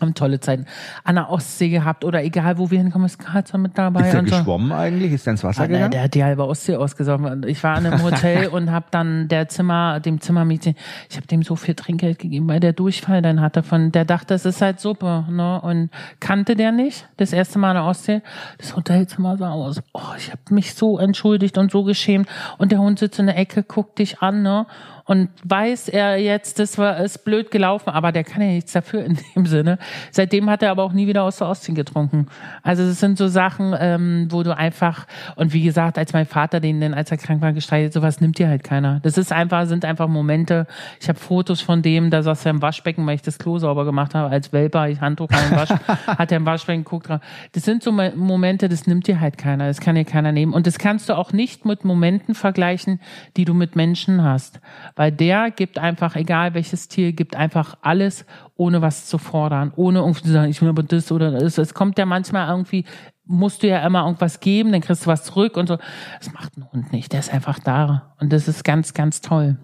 haben tolle Zeiten an der Ostsee gehabt oder egal wo wir hinkommen, ist Karlsson mit dabei. Ist der geschwommen eigentlich? Ist der ins Wasser ah, gegangen? Der hat die halbe Ostsee ausgesoffen. Ich war in einem Hotel und habe dann der Zimmer, dem Zimmermädchen, ich habe dem so viel Trinkgeld gegeben, weil der Durchfall dann hatte von, der dachte, es ist halt Suppe, ne? Und kannte der nicht, das erste Mal in der Ostsee. Das Hotelzimmer sah aus. Oh, ich habe mich so entschuldigt und so geschämt. Und der Hund sitzt in der Ecke, guckt dich an, ne? Und weiß er jetzt, das war ist blöd gelaufen, aber der kann ja nichts dafür in dem Sinne. Seitdem hat er aber auch nie wieder aus der Ostsee getrunken. Also es sind so Sachen, ähm, wo du einfach und wie gesagt, als mein Vater den, denn als er krank war, gestreitet, sowas nimmt dir halt keiner. Das ist einfach, sind einfach Momente. Ich habe Fotos von dem, da saß er im Waschbecken, weil ich das Klo sauber gemacht habe als Welper, ich Handtuch rein Wasch, hat er im Waschbecken geguckt. Das sind so Momente, das nimmt dir halt keiner, das kann dir keiner nehmen und das kannst du auch nicht mit Momenten vergleichen, die du mit Menschen hast weil der gibt einfach, egal welches Tier, gibt einfach alles, ohne was zu fordern, ohne irgendwie zu sagen, ich will aber das oder das. Es kommt ja manchmal irgendwie, musst du ja immer irgendwas geben, dann kriegst du was zurück und so. Das macht ein Hund nicht, der ist einfach da. Und das ist ganz, ganz toll.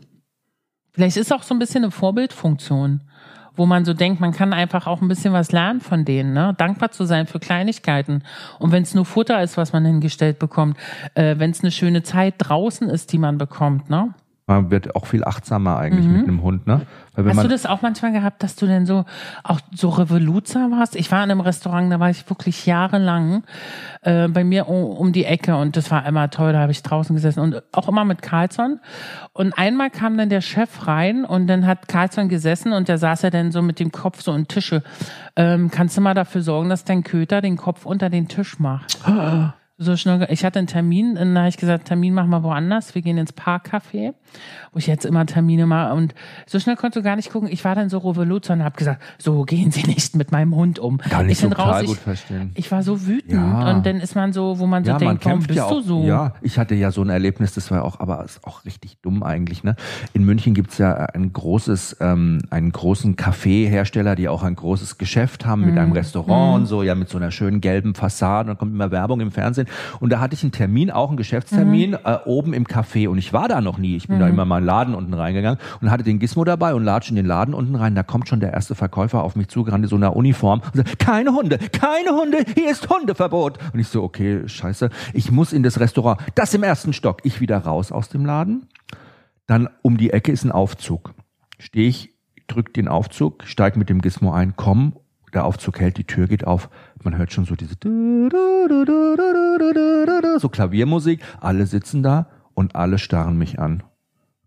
Vielleicht ist auch so ein bisschen eine Vorbildfunktion wo man so denkt, man kann einfach auch ein bisschen was lernen von denen, ne? dankbar zu sein für Kleinigkeiten. Und wenn es nur Futter ist, was man hingestellt bekommt, äh, wenn es eine schöne Zeit draußen ist, die man bekommt, ne? Man wird auch viel achtsamer eigentlich mhm. mit einem Hund, ne? Hast du das auch manchmal gehabt, dass du denn so auch so Revoluzer warst? Ich war in einem Restaurant, da war ich wirklich jahrelang äh, bei mir um, um, die Ecke und das war immer toll, da habe ich draußen gesessen und auch immer mit Carlson. Und einmal kam dann der Chef rein und dann hat Carlson gesessen und der saß ja dann so mit dem Kopf so in Tische. Ähm, kannst du mal dafür sorgen, dass dein Köter den Kopf unter den Tisch macht? so schnell. Ich hatte einen Termin, dann habe ich gesagt, Termin machen wir woanders. Wir gehen ins Parkcafé, wo ich jetzt immer Termine mache. Und so schnell konntest du gar nicht gucken. Ich war dann so revolut und habe gesagt, so gehen Sie nicht mit meinem Hund um. Kann ich, ich total raus, gut verstehen. Ich war so wütend ja. und dann ist man so, wo man so ja, denkt, man warum bist ja auch, du so? Ja, ich hatte ja so ein Erlebnis, das war auch, aber ist auch richtig dumm eigentlich. Ne? In München gibt's ja ein großes, ähm, einen großen Kaffeehersteller, die auch ein großes Geschäft haben mit mhm. einem Restaurant mhm. und so, ja mit so einer schönen gelben Fassade. Und dann kommt immer Werbung im Fernsehen. Und da hatte ich einen Termin, auch einen Geschäftstermin, mhm. äh, oben im Café. Und ich war da noch nie. Ich bin mhm. da immer mal in den Laden unten reingegangen und hatte den Gizmo dabei und latsche in den Laden unten rein. Da kommt schon der erste Verkäufer auf mich zugerannt in so einer Uniform und sagt, keine Hunde, keine Hunde, hier ist Hundeverbot. Und ich so, okay, scheiße, ich muss in das Restaurant. Das im ersten Stock. Ich wieder raus aus dem Laden Dann um die Ecke ist ein Aufzug. Stehe ich, drück den Aufzug, steig mit dem Gizmo ein, komm, der Aufzug hält, die Tür geht auf, man hört schon so diese so Klaviermusik, alle sitzen da und alle starren mich an.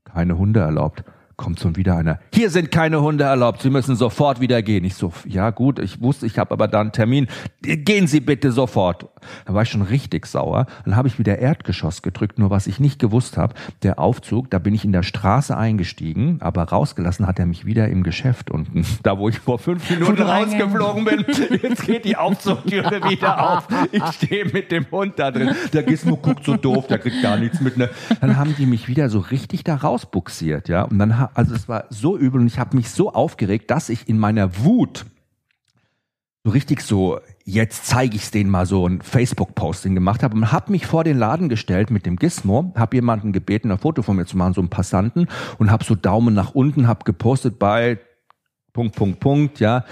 Keine Hunde erlaubt kommt schon wieder einer. Hier sind keine Hunde erlaubt. Sie müssen sofort wieder gehen. Ich so, ja gut, ich wusste, ich habe aber da einen Termin. Gehen Sie bitte sofort. Da war ich schon richtig sauer. Dann habe ich wieder Erdgeschoss gedrückt. Nur was ich nicht gewusst habe, der Aufzug, da bin ich in der Straße eingestiegen, aber rausgelassen hat er mich wieder im Geschäft unten. Da, wo ich vor fünf Minuten rausgeflogen bin. Jetzt geht die Aufzugtüre wieder auf. Ich stehe mit dem Hund da drin. Der Gizmo guckt so doof, der kriegt gar nichts mit. Ne? Dann haben die mich wieder so richtig da rausbuxiert, ja. Und dann also es war so übel und ich habe mich so aufgeregt, dass ich in meiner Wut so richtig so, jetzt zeige ich es denen mal so ein Facebook-Posting gemacht habe und habe mich vor den Laden gestellt mit dem Gizmo, habe jemanden gebeten, ein Foto von mir zu machen, so einen Passanten und habe so Daumen nach unten, habe gepostet bei Punkt, Punkt, Punkt, ja.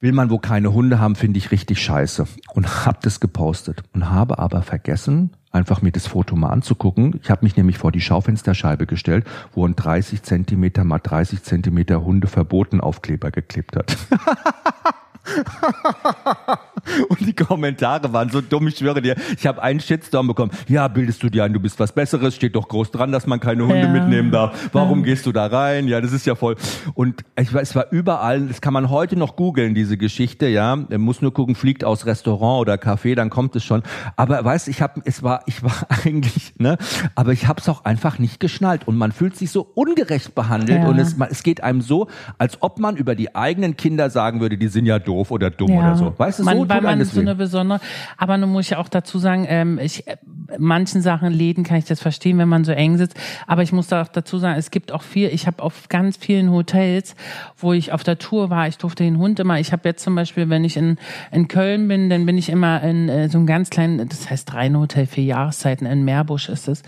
Will man wo keine Hunde haben, finde ich richtig scheiße. Und habe das gepostet und habe aber vergessen, einfach mir das Foto mal anzugucken. Ich habe mich nämlich vor die Schaufensterscheibe gestellt, wo ein 30 Zentimeter mal 30 Zentimeter Hunde verboten Aufkleber geklebt hat. und die Kommentare waren so dumm, ich schwöre dir. Ich habe einen Shitstorm bekommen. Ja, bildest du dir ein, du bist was Besseres, steht doch groß dran, dass man keine Hunde ja. mitnehmen darf. Warum ja. gehst du da rein? Ja, das ist ja voll. Und ich weiß, es war überall, das kann man heute noch googeln, diese Geschichte, ja. Man muss nur gucken, fliegt aus Restaurant oder Café, dann kommt es schon. Aber weißt, ich habe, es war, ich war eigentlich, ne, aber ich habe es auch einfach nicht geschnallt und man fühlt sich so ungerecht behandelt ja. und es, es geht einem so, als ob man über die eigenen Kinder sagen würde, die sind ja doof doof oder dumm ja. oder so. Weißt du, man, so weil man so eine besondere, aber nun muss ich auch dazu sagen, ähm, ich, äh, manchen Sachen, Läden kann ich das verstehen, wenn man so eng sitzt, aber ich muss da auch dazu sagen, es gibt auch viel, ich habe auf ganz vielen Hotels, wo ich auf der Tour war, ich durfte den Hund immer, ich habe jetzt zum Beispiel, wenn ich in, in Köln bin, dann bin ich immer in äh, so einem ganz kleinen, das heißt Rheinhotel für Jahreszeiten, in Meerbusch ist es.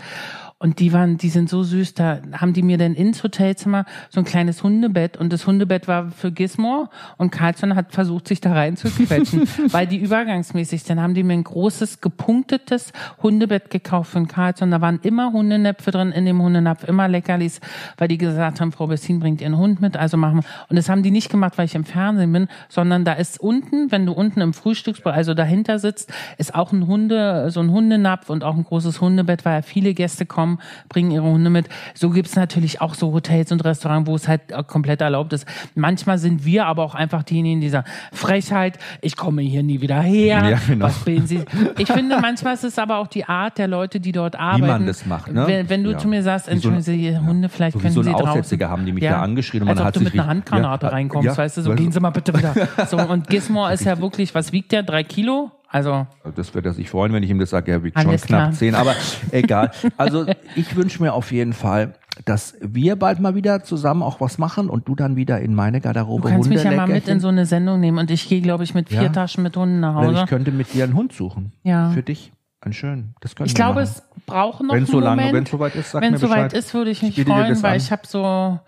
Und die waren, die sind so süß, da haben die mir dann ins Hotelzimmer so ein kleines Hundebett und das Hundebett war für Gizmo und Carlson hat versucht, sich da rein zu quetschen, weil die übergangsmäßig, dann haben die mir ein großes, gepunktetes Hundebett gekauft von Carlson. Da waren immer Hundenäpfe drin in dem Hundenapf, immer Leckerlis, weil die gesagt haben, Frau Bessin bringt ihren Hund mit, also machen wir. Und das haben die nicht gemacht, weil ich im Fernsehen bin, sondern da ist unten, wenn du unten im Frühstücksbereich, also dahinter sitzt, ist auch ein Hunde, so ein Hundenapf und auch ein großes Hundebett, weil ja viele Gäste kommen kommen, bringen ihre Hunde mit. So gibt's natürlich auch so Hotels und Restaurants, wo es halt komplett erlaubt ist. Manchmal sind wir aber auch einfach diejenigen dieser Frechheit, ich komme hier nie wieder her. Ja, genau. Was bilden Sie? Ich finde, manchmal ist es aber auch die Art der Leute, die dort arbeiten. Wie man das macht, ne? Wenn, wenn du ja. zu mir sagst, entschuldigen Sie, Ihre Hunde, vielleicht so können so Sie draußen. haben die mich ja. da angeschrien Als hat ob du mit einer Handgranate reinkommst, weißt du, so gehen Sie mal bitte wieder. So, und Gizmo ist ja wirklich, was wiegt der? Drei Kilo? Also das wird er sich freuen, wenn ich ihm das sage. Er wiegt schon knapp klar. zehn, aber egal. Also ich wünsche mir auf jeden Fall, dass wir bald mal wieder zusammen auch was machen und du dann wieder in meine Garderobe Du kannst Hunde mich ja mal mit in so eine Sendung nehmen und ich gehe, glaube ich, mit vier ja. Taschen mit Hunden nach Hause. ich könnte mit dir einen Hund suchen. Ja. Für dich. Ein schön. Das können ich glaube, machen. es braucht noch wenn so lange, Wenn es soweit ist, sag Wenn es soweit ist, würde ich mich ich freuen, weil an. ich habe so,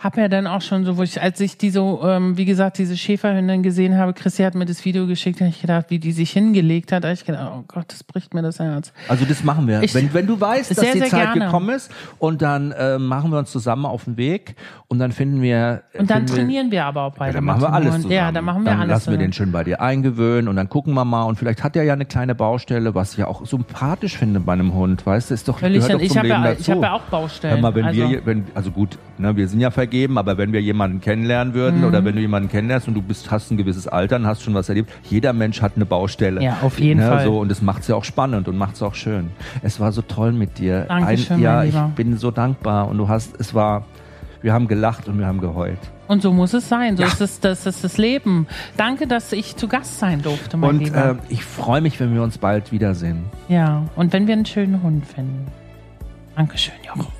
habe ja dann auch schon so, wo ich, als ich die so, ähm, wie gesagt, diese Schäferhündin gesehen habe, Chrissy hat mir das Video geschickt, habe ich gedacht, wie die sich hingelegt hat, habe ich gedacht, oh Gott, das bricht mir das Herz. Also das machen wir. Ich, wenn, wenn du weißt, dass sehr, die Zeit gerne. gekommen ist und dann äh, machen wir uns zusammen auf den Weg und dann finden wir. Und dann trainieren wir, wir aber auch beide. Ja, dann machen wir alles zusammen. Ja, dann machen wir dann alles lassen zusammen. wir den schön bei dir eingewöhnen und dann gucken wir mal und vielleicht hat er ja eine kleine Baustelle, was ich ja auch sympathisch finde bei einem Hund, weißt du, ist doch, Völlig gehört doch zum ich Leben ja, dazu. Ich habe ja auch Baustellen. Mal, wenn also. wir, wenn, also gut, ne, wir sind ja vergeben, aber wenn wir jemanden kennenlernen würden mhm. oder wenn du jemanden kennenlernst und du bist, hast ein gewisses Alter und hast schon was erlebt, jeder Mensch hat eine Baustelle. Ja, auf jeden ne, Fall. So, und das macht es ja auch spannend und macht es auch schön. Es war so toll mit dir. Dankeschön, ein, ja, ich bin so dankbar und du hast, es war, wir haben gelacht und wir haben geheult. Und so muss es sein. So ja. ist es, das ist das Leben. Danke, dass ich zu Gast sein durfte, mein und, Lieber. Und äh, ich freue mich, wenn wir uns bald wiedersehen. Ja, und wenn wir einen schönen Hund finden. Dankeschön, Jochen.